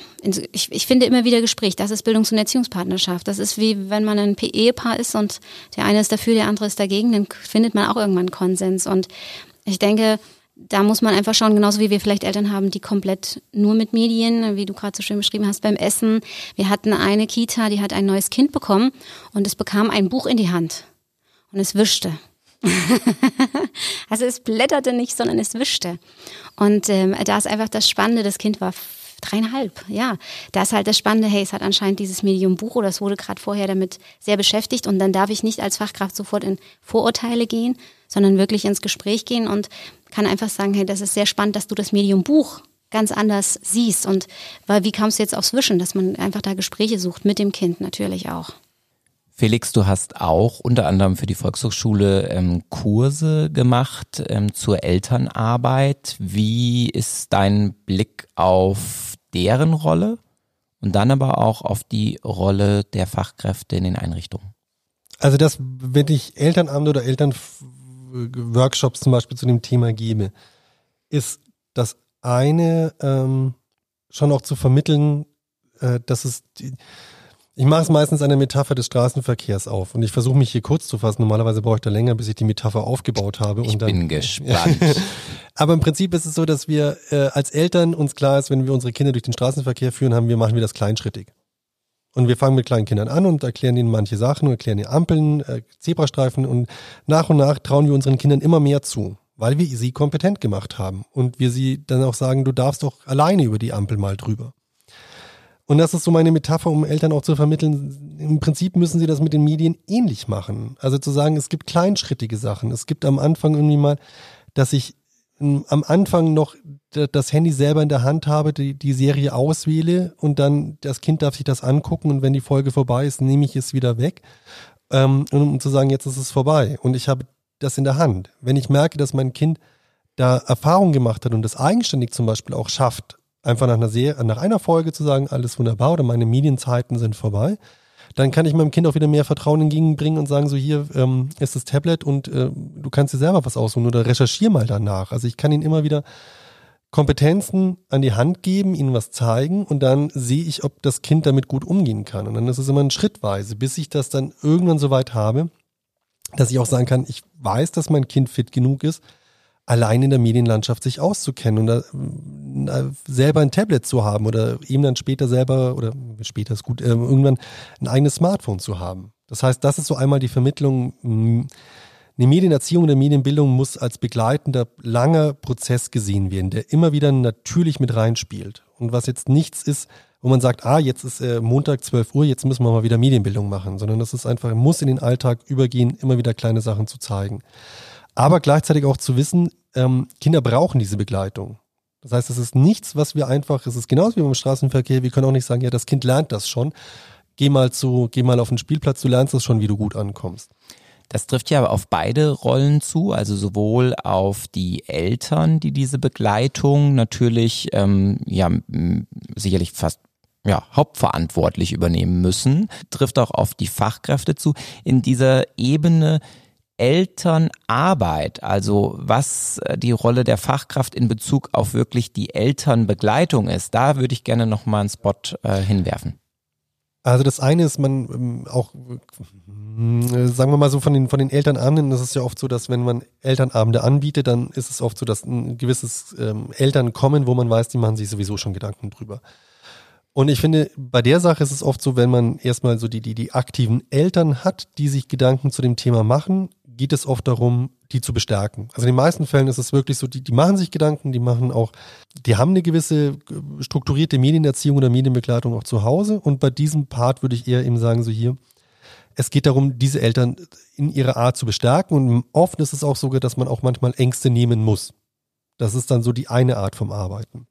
S3: ich, ich finde immer wieder Gespräch. Das ist Bildungs- und Erziehungspartnerschaft. Das ist wie wenn man ein Ehepaar ist und der eine ist dafür, der andere ist dagegen, dann findet man auch irgendwann Konsens. Und ich denke, da muss man einfach schauen, genauso wie wir vielleicht Eltern haben, die komplett nur mit Medien, wie du gerade so schön beschrieben hast, beim Essen. Wir hatten eine Kita, die hat ein neues Kind bekommen und es bekam ein Buch in die Hand und es wischte. (laughs) also es blätterte nicht, sondern es wischte. Und ähm, da ist einfach das Spannende, das Kind war dreieinhalb, ja. Da ist halt das Spannende, hey, es hat anscheinend dieses Medium Buch oder es wurde gerade vorher damit sehr beschäftigt und dann darf ich nicht als Fachkraft sofort in Vorurteile gehen, sondern wirklich ins Gespräch gehen und kann einfach sagen, hey, das ist sehr spannend, dass du das Medium Buch ganz anders siehst und weil wie kamst du jetzt aufs Wischen, dass man einfach da Gespräche sucht mit dem Kind natürlich auch.
S2: Felix, du hast auch unter anderem für die Volkshochschule ähm, Kurse gemacht ähm, zur Elternarbeit. Wie ist dein Blick auf deren Rolle und dann aber auch auf die Rolle der Fachkräfte in den Einrichtungen?
S4: Also das, wenn ich Elternabend oder Elternworkshops zum Beispiel zu dem Thema gebe, ist das eine ähm, schon auch zu vermitteln, äh, dass es die, ich mache es meistens an der Metapher des Straßenverkehrs auf und ich versuche mich hier kurz zu fassen. Normalerweise brauche ich da länger, bis ich die Metapher aufgebaut habe.
S2: Ich
S4: und dann,
S2: bin (laughs) gespannt.
S4: Aber im Prinzip ist es so, dass wir äh, als Eltern uns klar ist, wenn wir unsere Kinder durch den Straßenverkehr führen, haben wir machen wir das kleinschrittig. Und wir fangen mit kleinen Kindern an und erklären ihnen manche Sachen und erklären ihnen Ampeln, äh, Zebrastreifen und nach und nach trauen wir unseren Kindern immer mehr zu, weil wir sie kompetent gemacht haben und wir sie dann auch sagen, du darfst doch alleine über die Ampel mal drüber. Und das ist so meine Metapher, um Eltern auch zu vermitteln. Im Prinzip müssen sie das mit den Medien ähnlich machen. Also zu sagen, es gibt kleinschrittige Sachen. Es gibt am Anfang irgendwie mal, dass ich ähm, am Anfang noch das Handy selber in der Hand habe, die, die Serie auswähle und dann das Kind darf sich das angucken und wenn die Folge vorbei ist, nehme ich es wieder weg. Ähm, um zu sagen, jetzt ist es vorbei. Und ich habe das in der Hand. Wenn ich merke, dass mein Kind da Erfahrung gemacht hat und das eigenständig zum Beispiel auch schafft, einfach nach einer, Serie, nach einer Folge zu sagen, alles wunderbar oder meine Medienzeiten sind vorbei, dann kann ich meinem Kind auch wieder mehr Vertrauen entgegenbringen und sagen, so hier ähm, ist das Tablet und äh, du kannst dir selber was aussuchen oder recherchier mal danach. Also ich kann ihn immer wieder Kompetenzen an die Hand geben, ihnen was zeigen und dann sehe ich, ob das Kind damit gut umgehen kann. Und dann ist es immer ein Schrittweise, bis ich das dann irgendwann so weit habe, dass ich auch sagen kann, ich weiß, dass mein Kind fit genug ist, allein in der Medienlandschaft sich auszukennen und da, selber ein Tablet zu haben oder eben dann später selber oder später ist gut, äh, irgendwann ein eigenes Smartphone zu haben. Das heißt, das ist so einmal die Vermittlung. Hm, eine Medienerziehung oder Medienbildung muss als begleitender langer Prozess gesehen werden, der immer wieder natürlich mit reinspielt. Und was jetzt nichts ist, wo man sagt, ah, jetzt ist äh, Montag 12 Uhr, jetzt müssen wir mal wieder Medienbildung machen, sondern das ist einfach, muss in den Alltag übergehen, immer wieder kleine Sachen zu zeigen aber gleichzeitig auch zu wissen, ähm, Kinder brauchen diese Begleitung. Das heißt, es ist nichts, was wir einfach, es ist genauso wie beim Straßenverkehr, wir können auch nicht sagen, ja, das Kind lernt das schon. Geh mal zu, geh mal auf den Spielplatz, du lernst das schon, wie du gut ankommst.
S2: Das trifft ja auf beide Rollen zu, also sowohl auf die Eltern, die diese Begleitung natürlich ähm, ja sicherlich fast ja, hauptverantwortlich übernehmen müssen, trifft auch auf die Fachkräfte zu. In dieser Ebene Elternarbeit, also was äh, die Rolle der Fachkraft in Bezug auf wirklich die Elternbegleitung ist, da würde ich gerne nochmal einen Spot äh, hinwerfen.
S4: Also das eine ist, man ähm, auch, äh, sagen wir mal so, von den, von den Elternabenden ist es ja oft so, dass wenn man Elternabende anbietet, dann ist es oft so, dass ein gewisses ähm, Eltern kommen, wo man weiß, die machen sich sowieso schon Gedanken drüber. Und ich finde, bei der Sache ist es oft so, wenn man erstmal so die, die, die aktiven Eltern hat, die sich Gedanken zu dem Thema machen, geht es oft darum, die zu bestärken. Also in den meisten Fällen ist es wirklich so, die, die machen sich Gedanken, die machen auch, die haben eine gewisse äh, strukturierte Medienerziehung oder Medienbegleitung auch zu Hause. Und bei diesem Part würde ich eher eben sagen, so hier, es geht darum, diese Eltern in ihrer Art zu bestärken. Und oft ist es auch sogar, dass man auch manchmal Ängste nehmen muss. Das ist dann so die eine Art vom Arbeiten.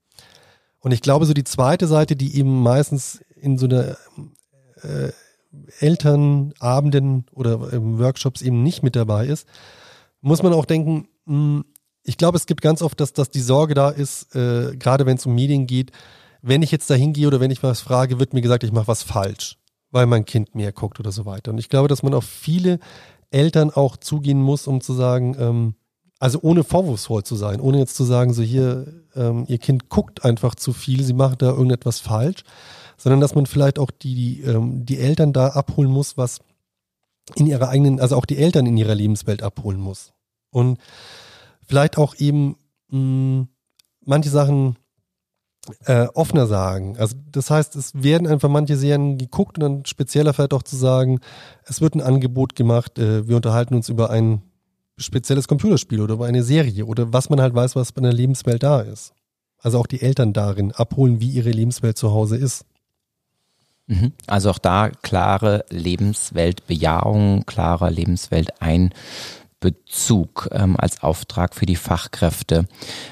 S4: Und ich glaube, so die zweite Seite, die eben meistens in so einer äh, Elternabenden oder Workshops eben nicht mit dabei ist, muss man auch denken, mh, hm, ich glaube, es gibt ganz oft, dass, dass die Sorge da ist, äh, gerade wenn es um Medien geht, wenn ich jetzt da hingehe oder wenn ich was frage, wird mir gesagt, ich mache was falsch, weil mein Kind mehr guckt oder so weiter. Und ich glaube, dass man auf viele Eltern auch zugehen muss, um zu sagen, ähm, also ohne vorwurfsvoll zu sein, ohne jetzt zu sagen, so hier, ähm, ihr Kind guckt einfach zu viel, sie macht da irgendetwas falsch, sondern dass man vielleicht auch die, die, ähm, die Eltern da abholen muss, was in ihrer eigenen, also auch die Eltern in ihrer Lebenswelt abholen muss. Und vielleicht auch eben mh, hm, manche Sachen äh, offener sagen. Also das heißt, es werden einfach manche Serien geguckt und dann spezieller vielleicht auch zu sagen, es wird ein Angebot gemacht, äh, wir unterhalten uns über ein spezielles Computerspiel oder über eine Serie oder was man halt weiß, was bei einer Lebenswelt da ist. Also auch die Eltern darin abholen, wie ihre Lebenswelt zu Hause ist.
S2: Mhm. Also auch da klare Lebensweltbejahung, klarer Lebenswelteinbezug ähm, als Auftrag für die Fachkräfte.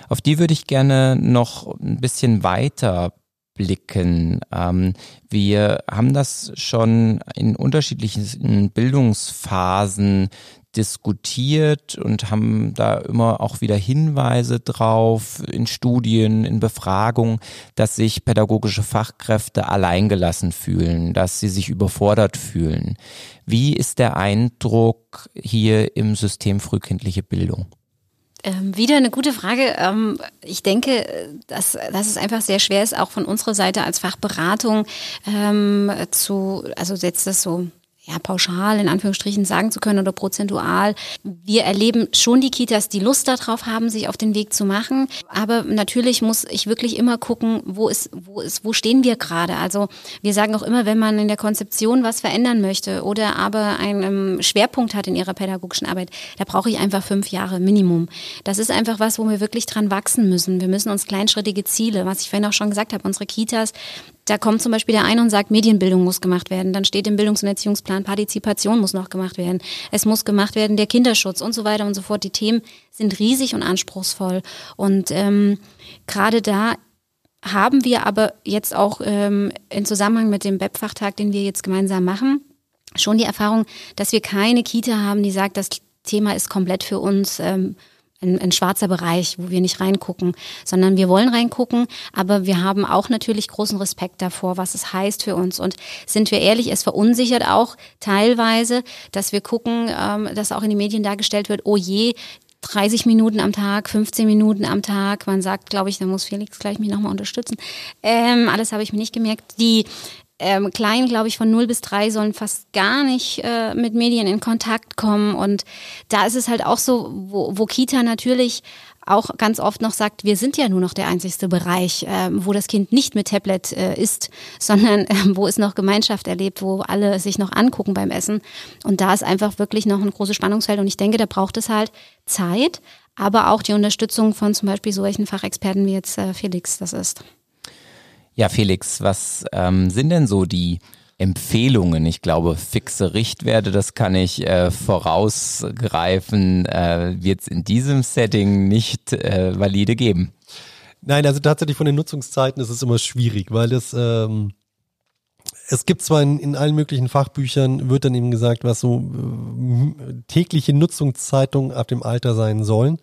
S2: Auf die würde ich gerne noch ein bisschen weiter blicken. Ähm, wir haben das schon in unterschiedlichen Bildungsphasen diskutiert und haben da immer auch wieder Hinweise drauf in Studien, in Befragungen, dass sich pädagogische Fachkräfte alleingelassen fühlen, dass sie sich überfordert fühlen. Wie ist der Eindruck hier im System frühkindliche Bildung?
S3: Ähm, wieder eine gute Frage. Ähm, ich denke, dass, dass es einfach sehr schwer ist, auch von unserer Seite als Fachberatung ähm, zu, also jetzt das so ja, pauschal in Anführungsstrichen sagen zu können oder prozentual. Wir erleben schon die Kitas, die Lust darauf haben, sich auf den Weg zu machen. Aber natürlich muss ich wirklich immer gucken, wo ist, wo ist, wo stehen wir gerade? Also wir sagen auch immer, wenn man in der Konzeption was verändern möchte oder aber einen Schwerpunkt hat in ihrer pädagogischen Arbeit, da brauche ich einfach fünf Jahre Minimum. Das ist einfach was, wo wir wirklich dran wachsen müssen. Wir müssen uns kleinschrittige Ziele, was ich vorhin auch schon gesagt habe, unsere Kitas, da kommt zum Beispiel der eine und sagt, Medienbildung muss gemacht werden. Dann steht im Bildungs- und Erziehungsplan, Partizipation muss noch gemacht werden. Es muss gemacht werden, der Kinderschutz und so weiter und so fort. Die Themen sind riesig und anspruchsvoll. Und ähm, gerade da haben wir aber jetzt auch ähm, in Zusammenhang mit dem BEP-Fachtag, den wir jetzt gemeinsam machen, schon die Erfahrung, dass wir keine Kita haben, die sagt, das Thema ist komplett für uns ähm, ein, ein schwarzer Bereich, wo wir nicht reingucken, sondern wir wollen reingucken, aber wir haben auch natürlich großen Respekt davor, was es heißt für uns. Und sind wir ehrlich, es verunsichert auch teilweise, dass wir gucken, ähm, dass auch in den Medien dargestellt wird, oh je, 30 Minuten am Tag, 15 Minuten am Tag. Man sagt, glaube ich, da muss Felix gleich mich nochmal unterstützen. Ähm, alles habe ich mir nicht gemerkt. Die ähm, Kleinen, glaube ich, von 0 bis 3 sollen fast gar nicht äh, mit Medien in Kontakt kommen. Und da ist es halt auch so, wo, wo Kita natürlich auch ganz oft noch sagt, wir sind ja nur noch der einzigste Bereich, äh, wo das Kind nicht mit Tablet äh, isst, (laughs) sondern äh, wo es noch Gemeinschaft erlebt, wo alle sich noch angucken beim Essen. Und da ist einfach wirklich noch ein großes Spannungsfeld. Und ich denke, da braucht es halt Zeit, aber auch die Unterstützung von zum Beispiel solchen Fachexperten wie jetzt äh, Felix das ist.
S2: Ja, Felix, was ähm, sind denn so die Empfehlungen? Ich glaube, fixe Richtwerte, das kann ich äh, vorausgreifen, äh, wird es in diesem Setting nicht äh, valide geben.
S4: Nein, also tatsächlich von den Nutzungszeiten ist es immer schwierig, weil das ähm, es gibt zwar in, in allen möglichen Fachbüchern, wird dann eben gesagt, was so äh, tägliche Nutzungszeitungen ab dem Alter sein sollen.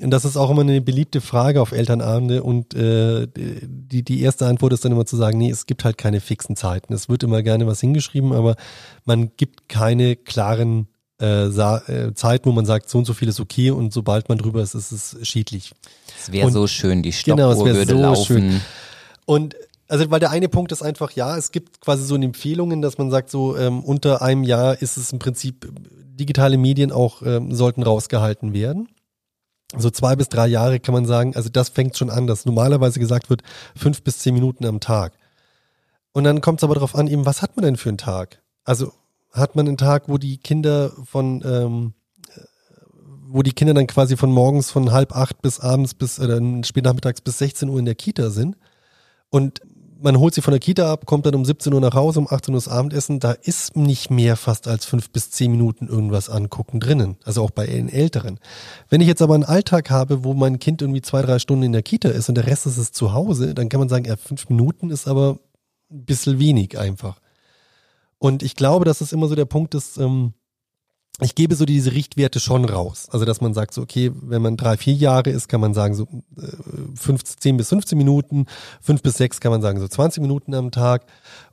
S4: Und das ist auch immer eine beliebte Frage auf Elternabende und äh, die, die erste Antwort ist dann immer zu sagen, nee, es gibt halt keine fixen Zeiten. Es wird immer gerne was hingeschrieben, aber man gibt keine klaren äh, äh, Zeiten, wo man sagt, so und so viel ist okay und sobald man drüber ist, ist es schädlich.
S2: Es wäre so schön, die Stoppuhr genau, würde so laufen. Schön.
S4: Und also weil der eine Punkt ist einfach, ja, es gibt quasi so Empfehlungen, dass man sagt, so ähm, unter einem Jahr ist es im Prinzip, digitale Medien auch ähm, sollten rausgehalten werden so zwei bis drei Jahre kann man sagen, also das fängt schon an, dass normalerweise gesagt wird, fünf bis zehn Minuten am Tag. Und dann kommt es aber darauf an, eben, was hat man denn für einen Tag? Also hat man einen Tag, wo die Kinder von, ähm, wo die Kinder dann quasi von morgens von halb acht bis abends bis, oder spät nachmittags bis 16 Uhr in der Kita sind. Und man holt sie von der Kita ab, kommt dann um 17 Uhr nach Hause, um 18 Uhr das Abendessen. Da ist nicht mehr fast als fünf bis zehn Minuten irgendwas angucken drinnen. Also auch bei den Älteren. Wenn ich jetzt aber einen Alltag habe, wo mein Kind irgendwie zwei, drei Stunden in der Kita ist und der Rest ist es zu Hause, dann kann man sagen, ja, fünf Minuten ist aber ein bisschen wenig einfach. Und ich glaube, dass es immer so der Punkt ist, ähm, ich gebe so diese Richtwerte schon raus. Also, dass man sagt, so, okay, wenn man drei, vier Jahre ist, kann man sagen, so äh, 15 bis 15 Minuten, fünf bis sechs kann man sagen, so 20 Minuten am Tag.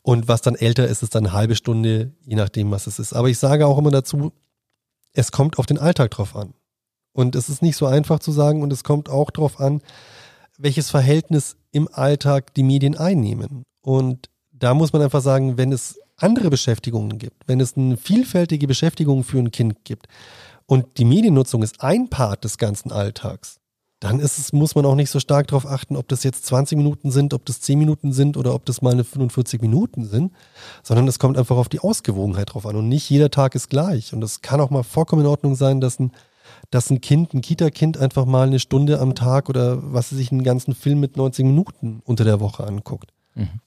S4: Und was dann älter ist, ist dann eine halbe Stunde, je nachdem, was es ist. Aber ich sage auch immer dazu, es kommt auf den Alltag drauf an. Und es ist nicht so einfach zu sagen, und es kommt auch drauf an, welches Verhältnis im Alltag die Medien einnehmen. Und da muss man einfach sagen, wenn es andere Beschäftigungen gibt, wenn es eine vielfältige Beschäftigung für ein Kind gibt und die Mediennutzung ist ein Part des ganzen Alltags, dann ist es, muss man auch nicht so stark darauf achten, ob das jetzt 20 Minuten sind, ob das 10 Minuten sind oder ob das mal eine 45 Minuten sind, sondern es kommt einfach auf die Ausgewogenheit drauf an und nicht jeder Tag ist gleich. Und es kann auch mal vollkommen in Ordnung sein, dass ein, dass ein Kind, ein Kita-Kind einfach mal eine Stunde am Tag oder was sich einen ganzen Film mit 90 Minuten unter der Woche anguckt. Mhm.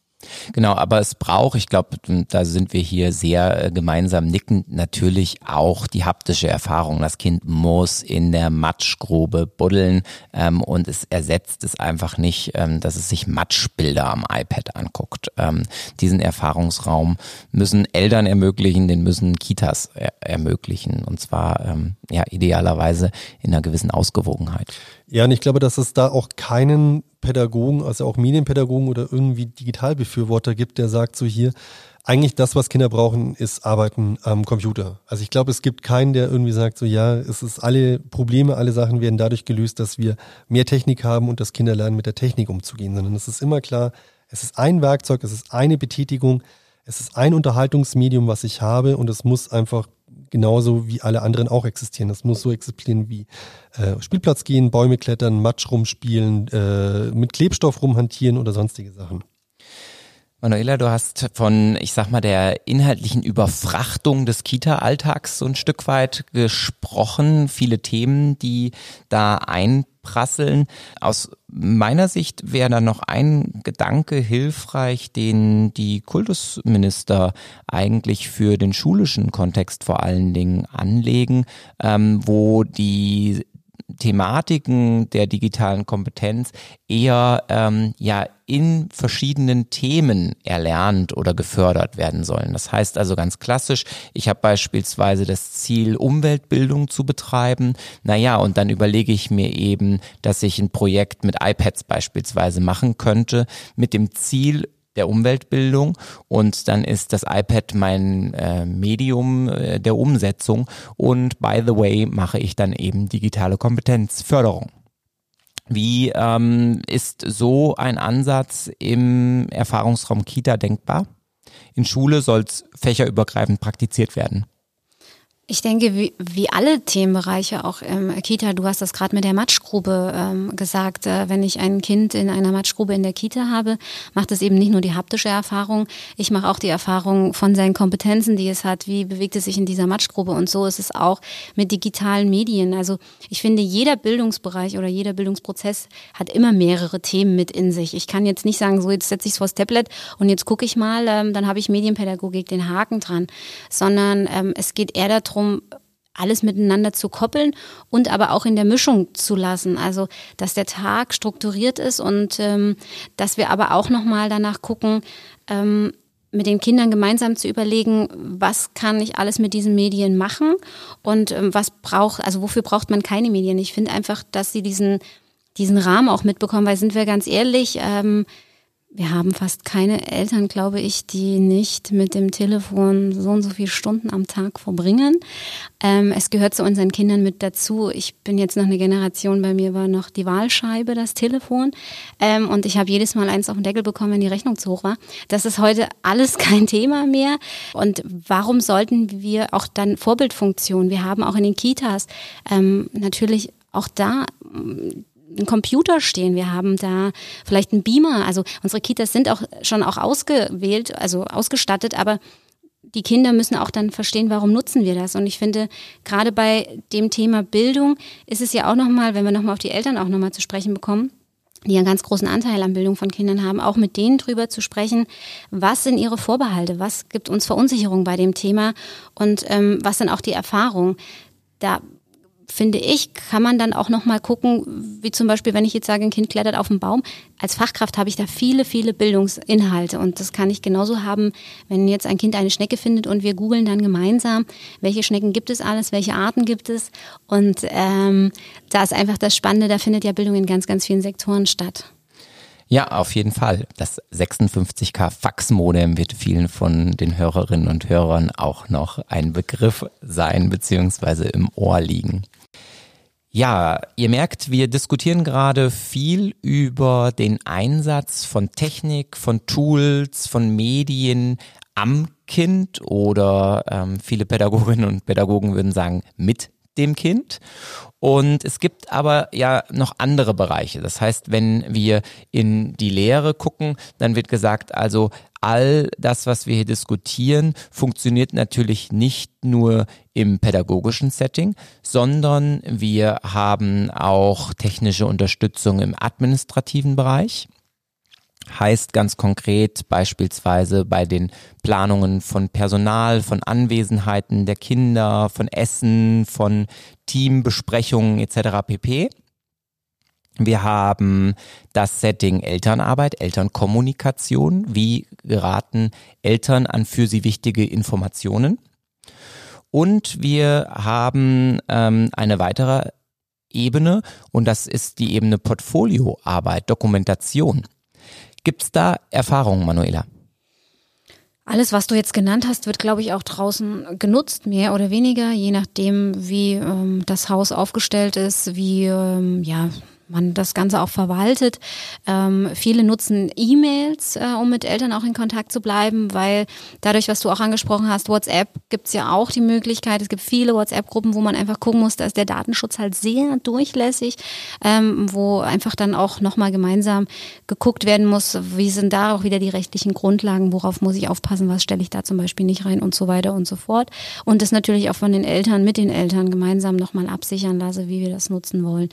S2: Genau, aber es braucht, ich glaube, da sind wir hier sehr äh, gemeinsam nicken, natürlich auch die haptische Erfahrung. Das Kind muss in der Matschgrube buddeln ähm, und es ersetzt es einfach nicht, ähm, dass es sich Matschbilder am iPad anguckt. Ähm, diesen Erfahrungsraum müssen Eltern ermöglichen, den müssen Kitas er ermöglichen und zwar ähm, ja idealerweise in einer gewissen Ausgewogenheit.
S4: Ja, und ich glaube, dass es da auch keinen Pädagogen, also auch Medienpädagogen oder irgendwie Digitalbefürworter gibt, der sagt so hier, eigentlich das, was Kinder brauchen, ist Arbeiten am Computer. Also ich glaube, es gibt keinen, der irgendwie sagt so, ja, es ist alle Probleme, alle Sachen werden dadurch gelöst, dass wir mehr Technik haben und dass Kinder lernen, mit der Technik umzugehen, sondern es ist immer klar, es ist ein Werkzeug, es ist eine Betätigung, es ist ein Unterhaltungsmedium, was ich habe und es muss einfach genauso wie alle anderen auch existieren. Das muss so existieren wie äh, Spielplatz gehen, Bäume klettern, Matsch rumspielen, äh, mit Klebstoff rumhantieren oder sonstige Sachen.
S2: Manuela, du hast von, ich sag mal, der inhaltlichen Überfrachtung des Kita-Alltags so ein Stück weit gesprochen. Viele Themen, die da einprasseln. Aus meiner Sicht wäre da noch ein Gedanke hilfreich, den die Kultusminister eigentlich für den schulischen Kontext vor allen Dingen anlegen, ähm, wo die Thematiken der digitalen Kompetenz eher ähm, ja in verschiedenen Themen erlernt oder gefördert werden sollen. Das heißt also ganz klassisch, ich habe beispielsweise das Ziel, Umweltbildung zu betreiben. Naja, und dann überlege ich mir eben, dass ich ein Projekt mit iPads beispielsweise machen könnte, mit dem Ziel, der Umweltbildung und dann ist das iPad mein äh, Medium äh, der Umsetzung und by the way mache ich dann eben digitale Kompetenzförderung. Wie ähm, ist so ein Ansatz im Erfahrungsraum Kita denkbar? In Schule soll es fächerübergreifend praktiziert werden.
S3: Ich denke, wie, wie alle Themenbereiche, auch im Kita, du hast das gerade mit der Matschgrube ähm, gesagt, äh, wenn ich ein Kind in einer Matschgrube in der Kita habe, macht es eben nicht nur die haptische Erfahrung, ich mache auch die Erfahrung von seinen Kompetenzen, die es hat, wie bewegt es sich in dieser Matschgrube und so ist es auch mit digitalen Medien. Also ich finde, jeder Bildungsbereich oder jeder Bildungsprozess hat immer mehrere Themen mit in sich. Ich kann jetzt nicht sagen, so jetzt setze ich es vors Tablet und jetzt gucke ich mal, ähm, dann habe ich Medienpädagogik den Haken dran, sondern ähm, es geht eher darum, darum, alles miteinander zu koppeln und aber auch in der Mischung zu lassen. Also, dass der Tag strukturiert ist und ähm, dass wir aber auch nochmal danach gucken, ähm, mit den Kindern gemeinsam zu überlegen, was kann ich alles mit diesen Medien machen und ähm, was braucht, also wofür braucht man keine Medien? Ich finde einfach, dass sie diesen, diesen Rahmen auch mitbekommen, weil sind wir ganz ehrlich, ähm, wir haben fast keine Eltern, glaube ich, die nicht mit dem Telefon so und so viele Stunden am Tag verbringen. Ähm, es gehört zu unseren Kindern mit dazu. Ich bin jetzt noch eine Generation, bei mir war noch die Wahlscheibe das Telefon. Ähm, und ich habe jedes Mal eins auf den Deckel bekommen, wenn die Rechnung zu hoch war. Das ist heute alles (laughs) kein Thema mehr. Und warum sollten wir auch dann Vorbildfunktion? Wir haben auch in den Kitas ähm, natürlich auch da ein Computer stehen, wir haben da vielleicht einen Beamer. Also unsere Kitas sind auch schon auch ausgewählt, also ausgestattet, aber die Kinder müssen auch dann verstehen, warum nutzen wir das. Und ich finde, gerade bei dem Thema Bildung ist es ja auch nochmal, wenn wir nochmal auf die Eltern auch nochmal zu sprechen bekommen, die einen ganz großen Anteil an Bildung von Kindern haben, auch mit denen drüber zu sprechen, was sind ihre Vorbehalte, was gibt uns Verunsicherung bei dem Thema und ähm, was sind auch die Erfahrungen. Da finde ich, kann man dann auch noch mal gucken, wie zum Beispiel, wenn ich jetzt sage, ein Kind klettert auf den Baum. Als Fachkraft habe ich da viele, viele Bildungsinhalte und das kann ich genauso haben, wenn jetzt ein Kind eine Schnecke findet und wir googeln dann gemeinsam, welche Schnecken gibt es alles, welche Arten gibt es und ähm, da ist einfach das Spannende, da findet ja Bildung in ganz, ganz vielen Sektoren statt.
S2: Ja, auf jeden Fall. Das 56K Faxmodem wird vielen von den Hörerinnen und Hörern auch noch ein Begriff sein, beziehungsweise im Ohr liegen. Ja, ihr merkt, wir diskutieren gerade viel über den Einsatz von Technik, von Tools, von Medien am Kind oder ähm, viele Pädagoginnen und Pädagogen würden sagen mit dem Kind. Und es gibt aber ja noch andere Bereiche. Das heißt, wenn wir in die Lehre gucken, dann wird gesagt, also all das, was wir hier diskutieren, funktioniert natürlich nicht nur im pädagogischen Setting, sondern wir haben auch technische Unterstützung im administrativen Bereich heißt ganz konkret beispielsweise bei den Planungen von Personal, von Anwesenheiten der Kinder, von Essen, von Teambesprechungen etc. pp. Wir haben das Setting Elternarbeit, Elternkommunikation. Wie geraten Eltern an für sie wichtige Informationen? Und wir haben ähm, eine weitere Ebene und das ist die Ebene Portfolioarbeit, Dokumentation. Gibt es da Erfahrungen, Manuela?
S3: Alles, was du jetzt genannt hast, wird, glaube ich, auch draußen genutzt, mehr oder weniger, je nachdem, wie ähm, das Haus aufgestellt ist, wie ähm, ja man das Ganze auch verwaltet. Ähm, viele nutzen E-Mails, äh, um mit Eltern auch in Kontakt zu bleiben, weil dadurch, was du auch angesprochen hast, WhatsApp gibt's ja auch die Möglichkeit. Es gibt viele WhatsApp-Gruppen, wo man einfach gucken muss, da ist der Datenschutz halt sehr durchlässig, ähm, wo einfach dann auch nochmal gemeinsam geguckt werden muss, wie sind da auch wieder die rechtlichen Grundlagen, worauf muss ich aufpassen, was stelle ich da zum Beispiel nicht rein und so weiter und so fort. Und das natürlich auch von den Eltern, mit den Eltern gemeinsam nochmal absichern lasse, wie wir das nutzen wollen.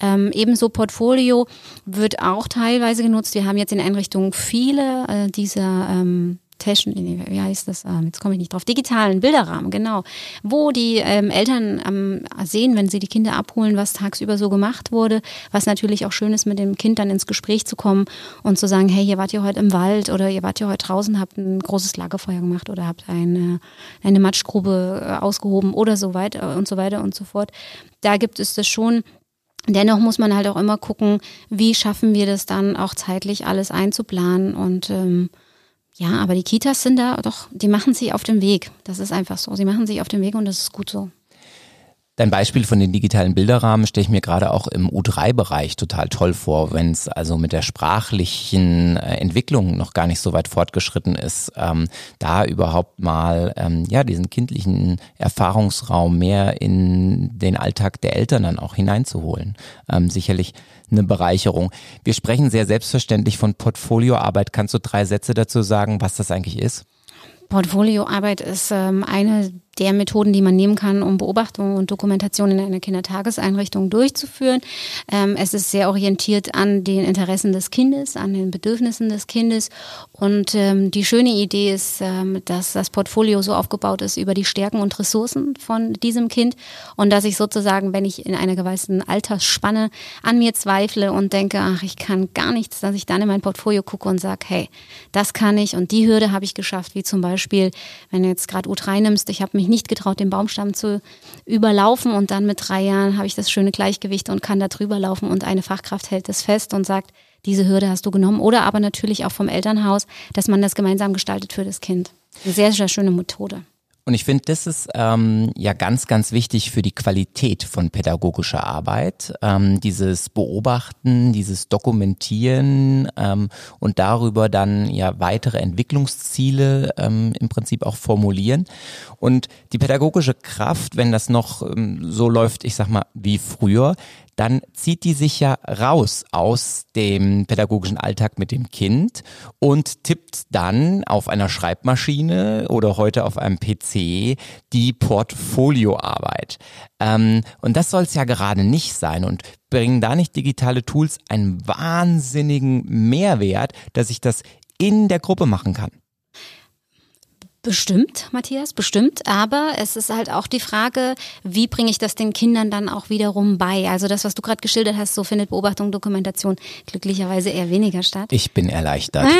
S3: Ähm, ebenso so Portfolio wird auch teilweise genutzt. Wir haben jetzt in Einrichtungen viele äh, dieser ähm, Techn, wie heißt das? Ähm, jetzt komme ich nicht drauf. Digitalen Bilderrahmen, genau. Wo die ähm, Eltern ähm, sehen, wenn sie die Kinder abholen, was tagsüber so gemacht wurde, was natürlich auch schön ist, mit dem Kind dann ins Gespräch zu kommen und zu sagen, hey, ihr wart ja heute im Wald oder ihr wart ja heute draußen, habt ein großes Lagerfeuer gemacht oder habt eine, eine Matschgrube äh, ausgehoben oder so weiter und so weiter und so fort. Da gibt es das schon Dennoch muss man halt auch immer gucken, wie schaffen wir das dann auch zeitlich alles einzuplanen. Und ähm, ja, aber die Kitas sind da doch, die machen sich auf den Weg. Das ist einfach so. Sie machen sich auf den Weg und das ist gut so.
S2: Dein Beispiel von den digitalen Bilderrahmen stelle ich mir gerade auch im U3-Bereich total toll vor, wenn es also mit der sprachlichen äh, Entwicklung noch gar nicht so weit fortgeschritten ist, ähm, da überhaupt mal ähm, ja diesen kindlichen Erfahrungsraum mehr in den Alltag der Eltern dann auch hineinzuholen. Ähm, sicherlich eine Bereicherung. Wir sprechen sehr selbstverständlich von Portfolioarbeit. Kannst du drei Sätze dazu sagen, was das eigentlich ist?
S3: Portfolioarbeit ist ähm, eine der Methoden, die man nehmen kann, um Beobachtungen und Dokumentation in einer Kindertageseinrichtung durchzuführen. Ähm, es ist sehr orientiert an den Interessen des Kindes, an den Bedürfnissen des Kindes. Und ähm, die schöne Idee ist, ähm, dass das Portfolio so aufgebaut ist über die Stärken und Ressourcen von diesem Kind und dass ich sozusagen, wenn ich in einer gewissen Altersspanne an mir zweifle und denke, ach, ich kann gar nichts, dass ich dann in mein Portfolio gucke und sage, hey, das kann ich und die Hürde habe ich geschafft, wie zum Beispiel, wenn du jetzt gerade U3 nimmst, ich habe mich nicht getraut, den Baumstamm zu überlaufen. Und dann mit drei Jahren habe ich das schöne Gleichgewicht und kann da drüber laufen und eine Fachkraft hält es fest und sagt, diese Hürde hast du genommen. Oder aber natürlich auch vom Elternhaus, dass man das gemeinsam gestaltet für das Kind. Eine sehr, sehr schöne Methode.
S2: Und ich finde, das ist ähm, ja ganz, ganz wichtig für die Qualität von pädagogischer Arbeit. Ähm, dieses Beobachten, dieses Dokumentieren ähm, und darüber dann ja weitere Entwicklungsziele ähm, im Prinzip auch formulieren. Und die pädagogische Kraft, wenn das noch ähm, so läuft, ich sag mal, wie früher, dann zieht die sich ja raus aus dem pädagogischen Alltag mit dem Kind und tippt dann auf einer Schreibmaschine oder heute auf einem PC die Portfolioarbeit. Ähm, und das soll es ja gerade nicht sein. Und bringen da nicht digitale Tools einen wahnsinnigen Mehrwert, dass ich das in der Gruppe machen kann?
S3: Bestimmt, Matthias, bestimmt. Aber es ist halt auch die Frage, wie bringe ich das den Kindern dann auch wiederum bei? Also das, was du gerade geschildert hast, so findet Beobachtung, Dokumentation glücklicherweise eher weniger statt.
S2: Ich bin erleichtert.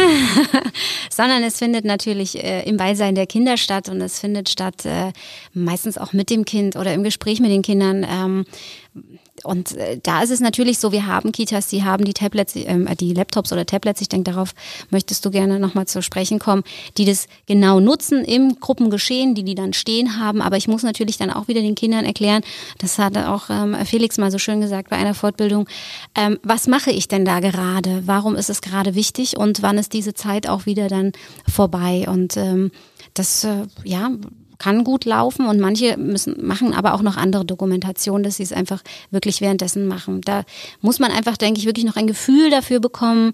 S2: (laughs)
S3: Sondern es findet natürlich äh, im Beisein der Kinder statt und es findet statt äh, meistens auch mit dem Kind oder im Gespräch mit den Kindern. Ähm, und äh, da ist es natürlich so, wir haben Kitas, die haben die Tablets, äh, die Laptops oder Tablets, ich denke, darauf möchtest du gerne nochmal zu sprechen kommen, die das genau nutzen im Gruppengeschehen, die die dann stehen haben. Aber ich muss natürlich dann auch wieder den Kindern erklären, das hat auch ähm, Felix mal so schön gesagt bei einer Fortbildung, ähm, was mache ich denn da gerade? Warum ist es gerade wichtig und wann ist diese Zeit auch wieder dann vorbei? Und ähm, das, äh, ja, kann gut laufen und manche müssen machen aber auch noch andere Dokumentationen, dass sie es einfach wirklich währenddessen machen. Da muss man einfach, denke ich, wirklich noch ein Gefühl dafür bekommen,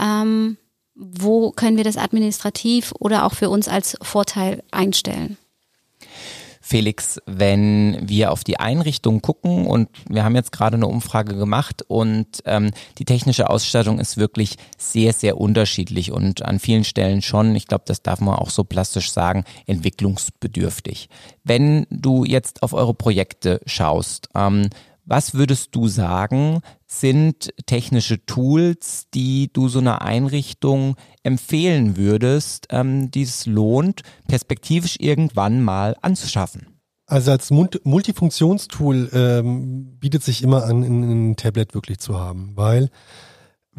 S3: ähm, wo können wir das administrativ oder auch für uns als Vorteil einstellen.
S2: Felix, wenn wir auf die Einrichtung gucken und wir haben jetzt gerade eine Umfrage gemacht und ähm, die technische Ausstattung ist wirklich sehr, sehr unterschiedlich und an vielen Stellen schon, ich glaube, das darf man auch so plastisch sagen, entwicklungsbedürftig. Wenn du jetzt auf eure Projekte schaust, ähm, was würdest du sagen, sind technische Tools, die du so einer Einrichtung empfehlen würdest, ähm, die es lohnt, perspektivisch irgendwann mal anzuschaffen?
S4: Also als Multifunktionstool ähm, bietet sich immer an, ein Tablet wirklich zu haben, weil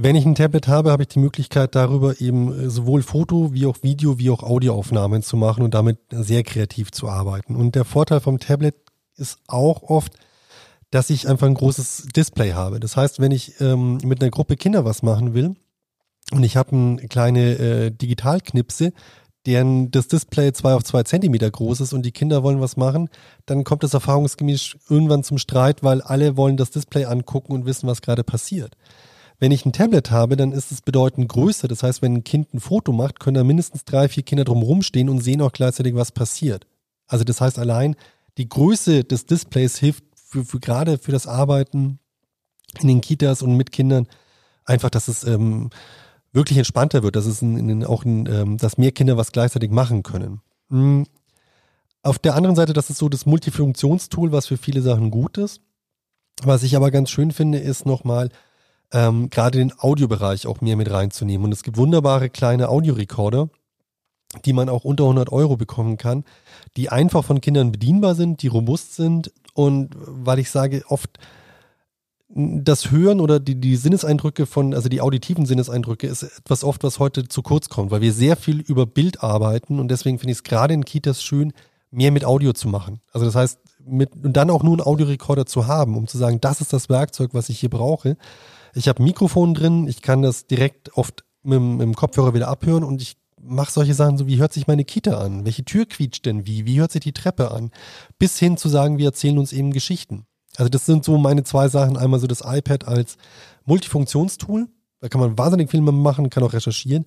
S4: wenn ich ein Tablet habe, habe ich die Möglichkeit darüber eben sowohl Foto wie auch Video wie auch Audioaufnahmen zu machen und damit sehr kreativ zu arbeiten. Und der Vorteil vom Tablet ist auch oft, dass ich einfach ein großes Display habe. Das heißt, wenn ich ähm, mit einer Gruppe Kinder was machen will und ich habe eine kleine äh, Digitalknipse, deren das Display zwei auf zwei Zentimeter groß ist und die Kinder wollen was machen, dann kommt es erfahrungsgemäß irgendwann zum Streit, weil alle wollen das Display angucken und wissen, was gerade passiert. Wenn ich ein Tablet habe, dann ist es bedeutend größer. Das heißt, wenn ein Kind ein Foto macht, können da mindestens drei, vier Kinder drumherum stehen und sehen auch gleichzeitig, was passiert. Also das heißt allein, die Größe des Displays hilft für, für gerade für das Arbeiten in den Kitas und mit Kindern einfach, dass es ähm, wirklich entspannter wird, dass es ein, ein, auch ein, ähm, dass mehr Kinder was gleichzeitig machen können. Mhm. Auf der anderen Seite, das ist so das Multifunktionstool, was für viele Sachen gut ist. Was ich aber ganz schön finde, ist nochmal ähm, gerade den Audiobereich auch mehr mit reinzunehmen. Und es gibt wunderbare kleine Audiorekorder, die man auch unter 100 Euro bekommen kann, die einfach von Kindern bedienbar sind, die robust sind und weil ich sage, oft das Hören oder die, die Sinneseindrücke von, also die auditiven Sinneseindrücke ist etwas oft, was heute zu kurz kommt, weil wir sehr viel über Bild arbeiten und deswegen finde ich es gerade in Kitas schön, mehr mit Audio zu machen. Also das heißt, mit, und dann auch nur einen Audiorekorder zu haben, um zu sagen, das ist das Werkzeug, was ich hier brauche. Ich habe Mikrofon drin, ich kann das direkt oft mit, mit dem Kopfhörer wieder abhören und ich mache solche Sachen so, wie hört sich meine Kita an? Welche Tür quietscht denn wie? Wie hört sich die Treppe an? Bis hin zu sagen, wir erzählen uns eben Geschichten. Also das sind so meine zwei Sachen. Einmal so das iPad als Multifunktionstool. Da kann man wahnsinnig viel machen, kann auch recherchieren.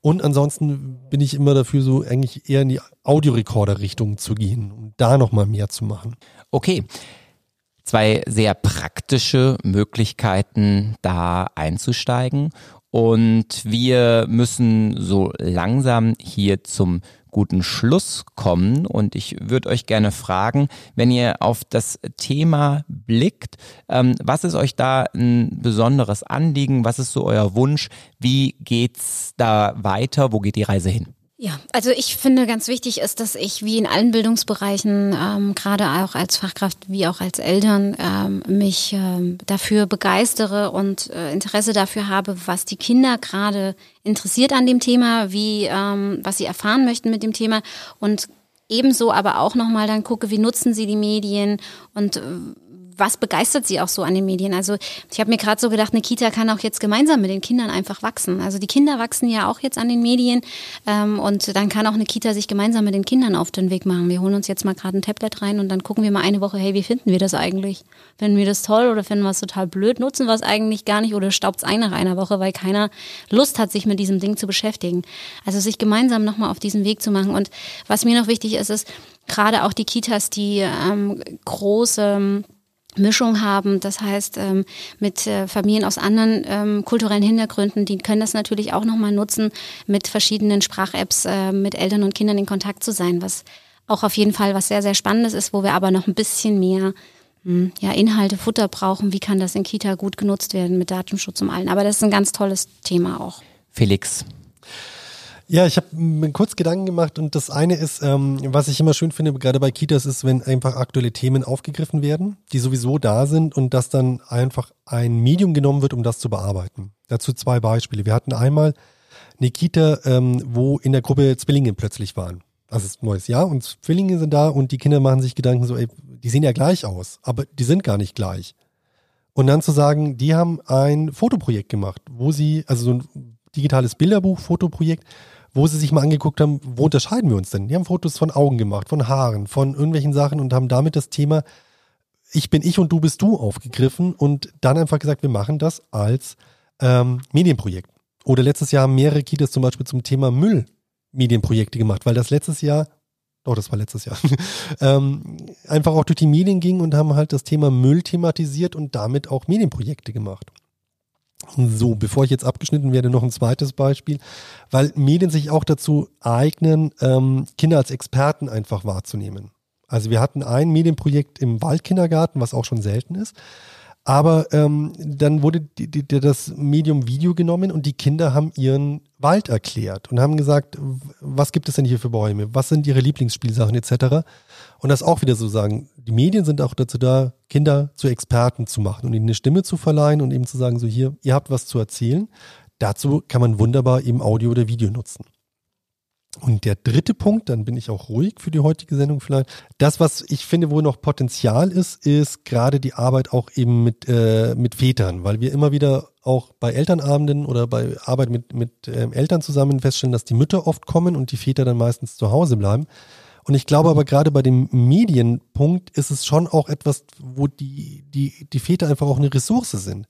S4: Und ansonsten bin ich immer dafür, so eigentlich eher in die Audiorekorder-Richtung zu gehen, um da nochmal mehr zu machen.
S2: Okay. Zwei sehr praktische Möglichkeiten, da einzusteigen. Und wir müssen so langsam hier zum guten Schluss kommen. Und ich würde euch gerne fragen, wenn ihr auf das Thema blickt, ähm, was ist euch da ein besonderes Anliegen? Was ist so euer Wunsch? Wie geht's da weiter? Wo geht die Reise hin?
S3: Ja, also ich finde ganz wichtig ist, dass ich wie in allen Bildungsbereichen, ähm, gerade auch als Fachkraft wie auch als Eltern, ähm, mich ähm, dafür begeistere und äh, Interesse dafür habe, was die Kinder gerade interessiert an dem Thema, wie ähm, was sie erfahren möchten mit dem Thema und ebenso aber auch nochmal dann gucke, wie nutzen sie die Medien und äh, was begeistert sie auch so an den Medien? Also ich habe mir gerade so gedacht, eine Kita kann auch jetzt gemeinsam mit den Kindern einfach wachsen. Also die Kinder wachsen ja auch jetzt an den Medien ähm, und dann kann auch eine Kita sich gemeinsam mit den Kindern auf den Weg machen. Wir holen uns jetzt mal gerade ein Tablet rein und dann gucken wir mal eine Woche, hey, wie finden wir das eigentlich? Finden wir das toll oder finden wir es total blöd? Nutzen wir es eigentlich gar nicht oder staubt es ein nach einer Woche, weil keiner Lust hat, sich mit diesem Ding zu beschäftigen? Also sich gemeinsam nochmal auf diesen Weg zu machen. Und was mir noch wichtig ist, ist gerade auch die Kitas, die ähm, große Mischung haben. Das heißt, ähm, mit äh, Familien aus anderen ähm, kulturellen Hintergründen, die können das natürlich auch nochmal nutzen, mit verschiedenen Sprach-Apps äh, mit Eltern und Kindern in Kontakt zu sein, was auch auf jeden Fall was sehr, sehr Spannendes ist, wo wir aber noch ein bisschen mehr hm, ja, Inhalte, Futter brauchen. Wie kann das in Kita gut genutzt werden mit Datenschutz und allen? Aber das ist ein ganz tolles Thema auch.
S2: Felix,
S4: ja, ich habe mir kurz Gedanken gemacht und das eine ist, ähm, was ich immer schön finde, gerade bei Kitas, ist, wenn einfach aktuelle Themen aufgegriffen werden, die sowieso da sind und dass dann einfach ein Medium genommen wird, um das zu bearbeiten. Dazu zwei Beispiele. Wir hatten einmal eine Kita, ähm, wo in der Gruppe Zwillinge plötzlich waren. Das ist ein neues Jahr und Zwillinge sind da und die Kinder machen sich Gedanken so, ey, die sehen ja gleich aus, aber die sind gar nicht gleich. Und dann zu sagen, die haben ein Fotoprojekt gemacht, wo sie, also so ein digitales Bilderbuch, Fotoprojekt, wo sie sich mal angeguckt haben, wo unterscheiden wir uns denn? Die haben Fotos von Augen gemacht, von Haaren, von irgendwelchen Sachen und haben damit das Thema Ich bin ich und du bist du aufgegriffen und dann einfach gesagt, wir machen das als ähm, Medienprojekt. Oder letztes Jahr haben mehrere Kitas zum Beispiel zum Thema Müll Medienprojekte gemacht, weil das letztes Jahr, oh, das war letztes Jahr, (laughs) ähm, einfach auch durch die Medien ging und haben halt das Thema Müll thematisiert und damit auch Medienprojekte gemacht. So, bevor ich jetzt abgeschnitten werde, noch ein zweites Beispiel, weil Medien sich auch dazu eignen, ähm, Kinder als Experten einfach wahrzunehmen. Also wir hatten ein Medienprojekt im Waldkindergarten, was auch schon selten ist. Aber ähm, dann wurde die, die, das Medium Video genommen und die Kinder haben ihren Wald erklärt und haben gesagt, was gibt es denn hier für Bäume, was sind ihre Lieblingsspielsachen etc. Und das auch wieder so sagen, die Medien sind auch dazu da, Kinder zu Experten zu machen und ihnen eine Stimme zu verleihen und eben zu sagen, so hier, ihr habt was zu erzählen. Dazu kann man wunderbar eben Audio oder Video nutzen. Und der dritte Punkt, dann bin ich auch ruhig für die heutige Sendung vielleicht. Das, was ich finde, wo noch Potenzial ist, ist gerade die Arbeit auch eben mit, äh, mit Vätern, weil wir immer wieder auch bei Elternabenden oder bei Arbeit mit, mit ähm, Eltern zusammen feststellen, dass die Mütter oft kommen und die Väter dann meistens zu Hause bleiben. Und ich glaube aber gerade bei dem Medienpunkt ist es schon auch etwas, wo die, die, die Väter einfach auch eine Ressource sind.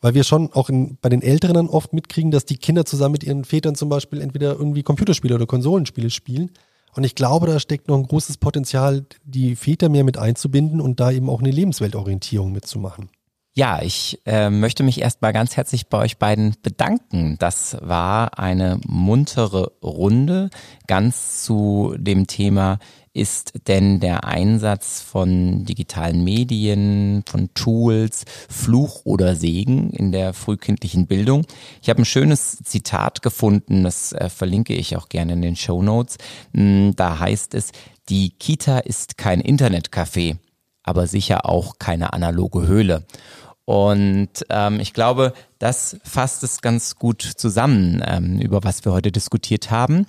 S4: Weil wir schon auch in, bei den Älteren dann oft mitkriegen, dass die Kinder zusammen mit ihren Vätern zum Beispiel entweder irgendwie Computerspiele oder Konsolenspiele spielen. Und ich glaube, da steckt noch ein großes Potenzial, die Väter mehr mit einzubinden und da eben auch eine Lebensweltorientierung mitzumachen.
S2: Ja, ich äh, möchte mich erstmal ganz herzlich bei euch beiden bedanken. Das war eine muntere Runde ganz zu dem Thema ist denn der Einsatz von digitalen Medien, von Tools, Fluch oder Segen in der frühkindlichen Bildung? Ich habe ein schönes Zitat gefunden, das äh, verlinke ich auch gerne in den Show Notes. Hm, da heißt es, die Kita ist kein Internetcafé, aber sicher auch keine analoge Höhle. Und ähm, ich glaube, das fasst es ganz gut zusammen, ähm, über was wir heute diskutiert haben.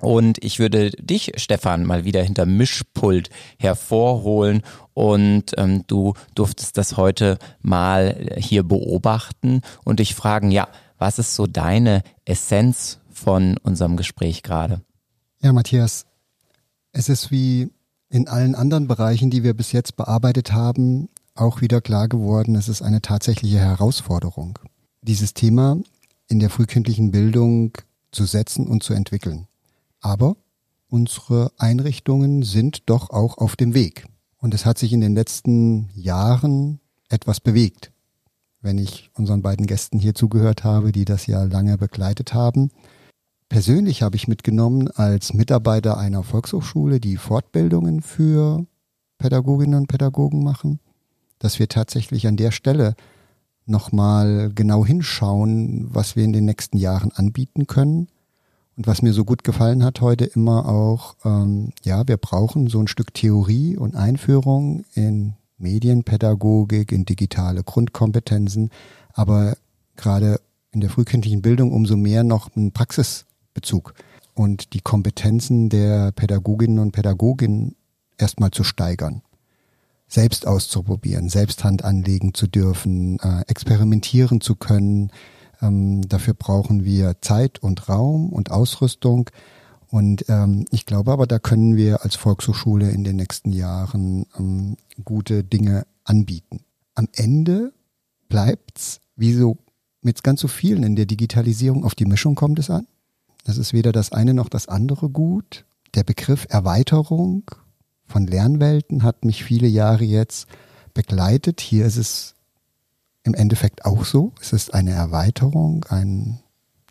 S2: Und ich würde dich, Stefan, mal wieder hinter Mischpult hervorholen und ähm, du durftest das heute mal hier beobachten und dich fragen, ja, was ist so deine Essenz von unserem Gespräch gerade?
S1: Ja, Matthias, es ist wie in allen anderen Bereichen, die wir bis jetzt bearbeitet haben, auch wieder klar geworden, es ist eine tatsächliche Herausforderung, dieses Thema in der frühkindlichen Bildung zu setzen und zu entwickeln. Aber unsere Einrichtungen sind doch auch auf dem Weg. Und es hat sich in den letzten Jahren etwas bewegt. Wenn ich unseren beiden Gästen hier zugehört habe, die das ja lange begleitet haben. Persönlich habe ich mitgenommen als Mitarbeiter einer Volkshochschule, die Fortbildungen für Pädagoginnen und Pädagogen machen, dass wir tatsächlich an der Stelle nochmal genau hinschauen, was wir in den nächsten Jahren anbieten können. Und was mir so gut gefallen hat heute immer auch, ähm, ja, wir brauchen so ein Stück Theorie und Einführung in Medienpädagogik, in digitale Grundkompetenzen, aber gerade in der frühkindlichen Bildung umso mehr noch einen Praxisbezug und die Kompetenzen der Pädagoginnen und Pädagogen erstmal zu steigern selbst auszuprobieren, selbst Hand anlegen zu dürfen, äh, experimentieren zu können. Ähm, dafür brauchen wir Zeit und Raum und Ausrüstung. Und ähm, ich glaube aber, da können wir als Volkshochschule in den nächsten Jahren ähm, gute Dinge anbieten. Am Ende bleibt's, wie so mit ganz so vielen in der Digitalisierung, auf die Mischung kommt es an. Das ist weder das eine noch das andere gut. Der Begriff Erweiterung von Lernwelten hat mich viele Jahre jetzt begleitet. Hier ist es im Endeffekt auch so. Es ist eine Erweiterung, ein,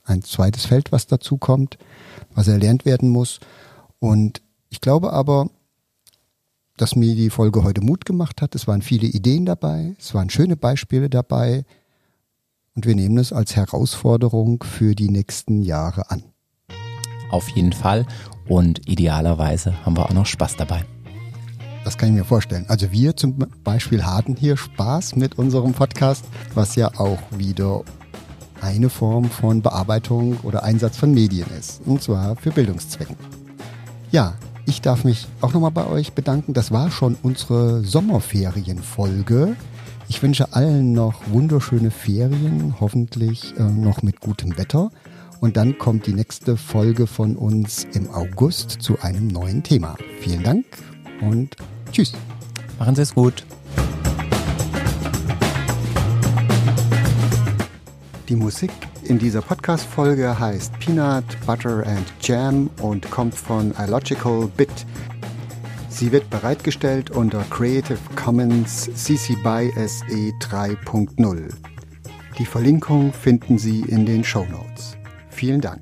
S1: ein zweites Feld, was dazu kommt, was erlernt werden muss. Und ich glaube aber, dass mir die Folge heute Mut gemacht hat. Es waren viele Ideen dabei, es waren schöne Beispiele dabei. Und wir nehmen es als Herausforderung für die nächsten Jahre an.
S2: Auf jeden Fall. Und idealerweise haben wir auch noch Spaß dabei.
S1: Das kann ich mir vorstellen. Also wir zum Beispiel hatten hier Spaß mit unserem Podcast, was ja auch wieder eine Form von Bearbeitung oder Einsatz von Medien ist. Und zwar für Bildungszwecken. Ja, ich darf mich auch nochmal bei euch bedanken. Das war schon unsere Sommerferienfolge. Ich wünsche allen noch wunderschöne Ferien, hoffentlich äh, noch mit gutem Wetter. Und dann kommt die nächste Folge von uns im August zu einem neuen Thema. Vielen Dank und Tschüss.
S2: Machen Sie es gut.
S1: Die Musik in dieser Podcast-Folge heißt Peanut, Butter and Jam und kommt von iLogical Bit. Sie wird bereitgestellt unter Creative Commons CC BY SE 3.0. Die Verlinkung finden Sie in den Show Notes. Vielen Dank.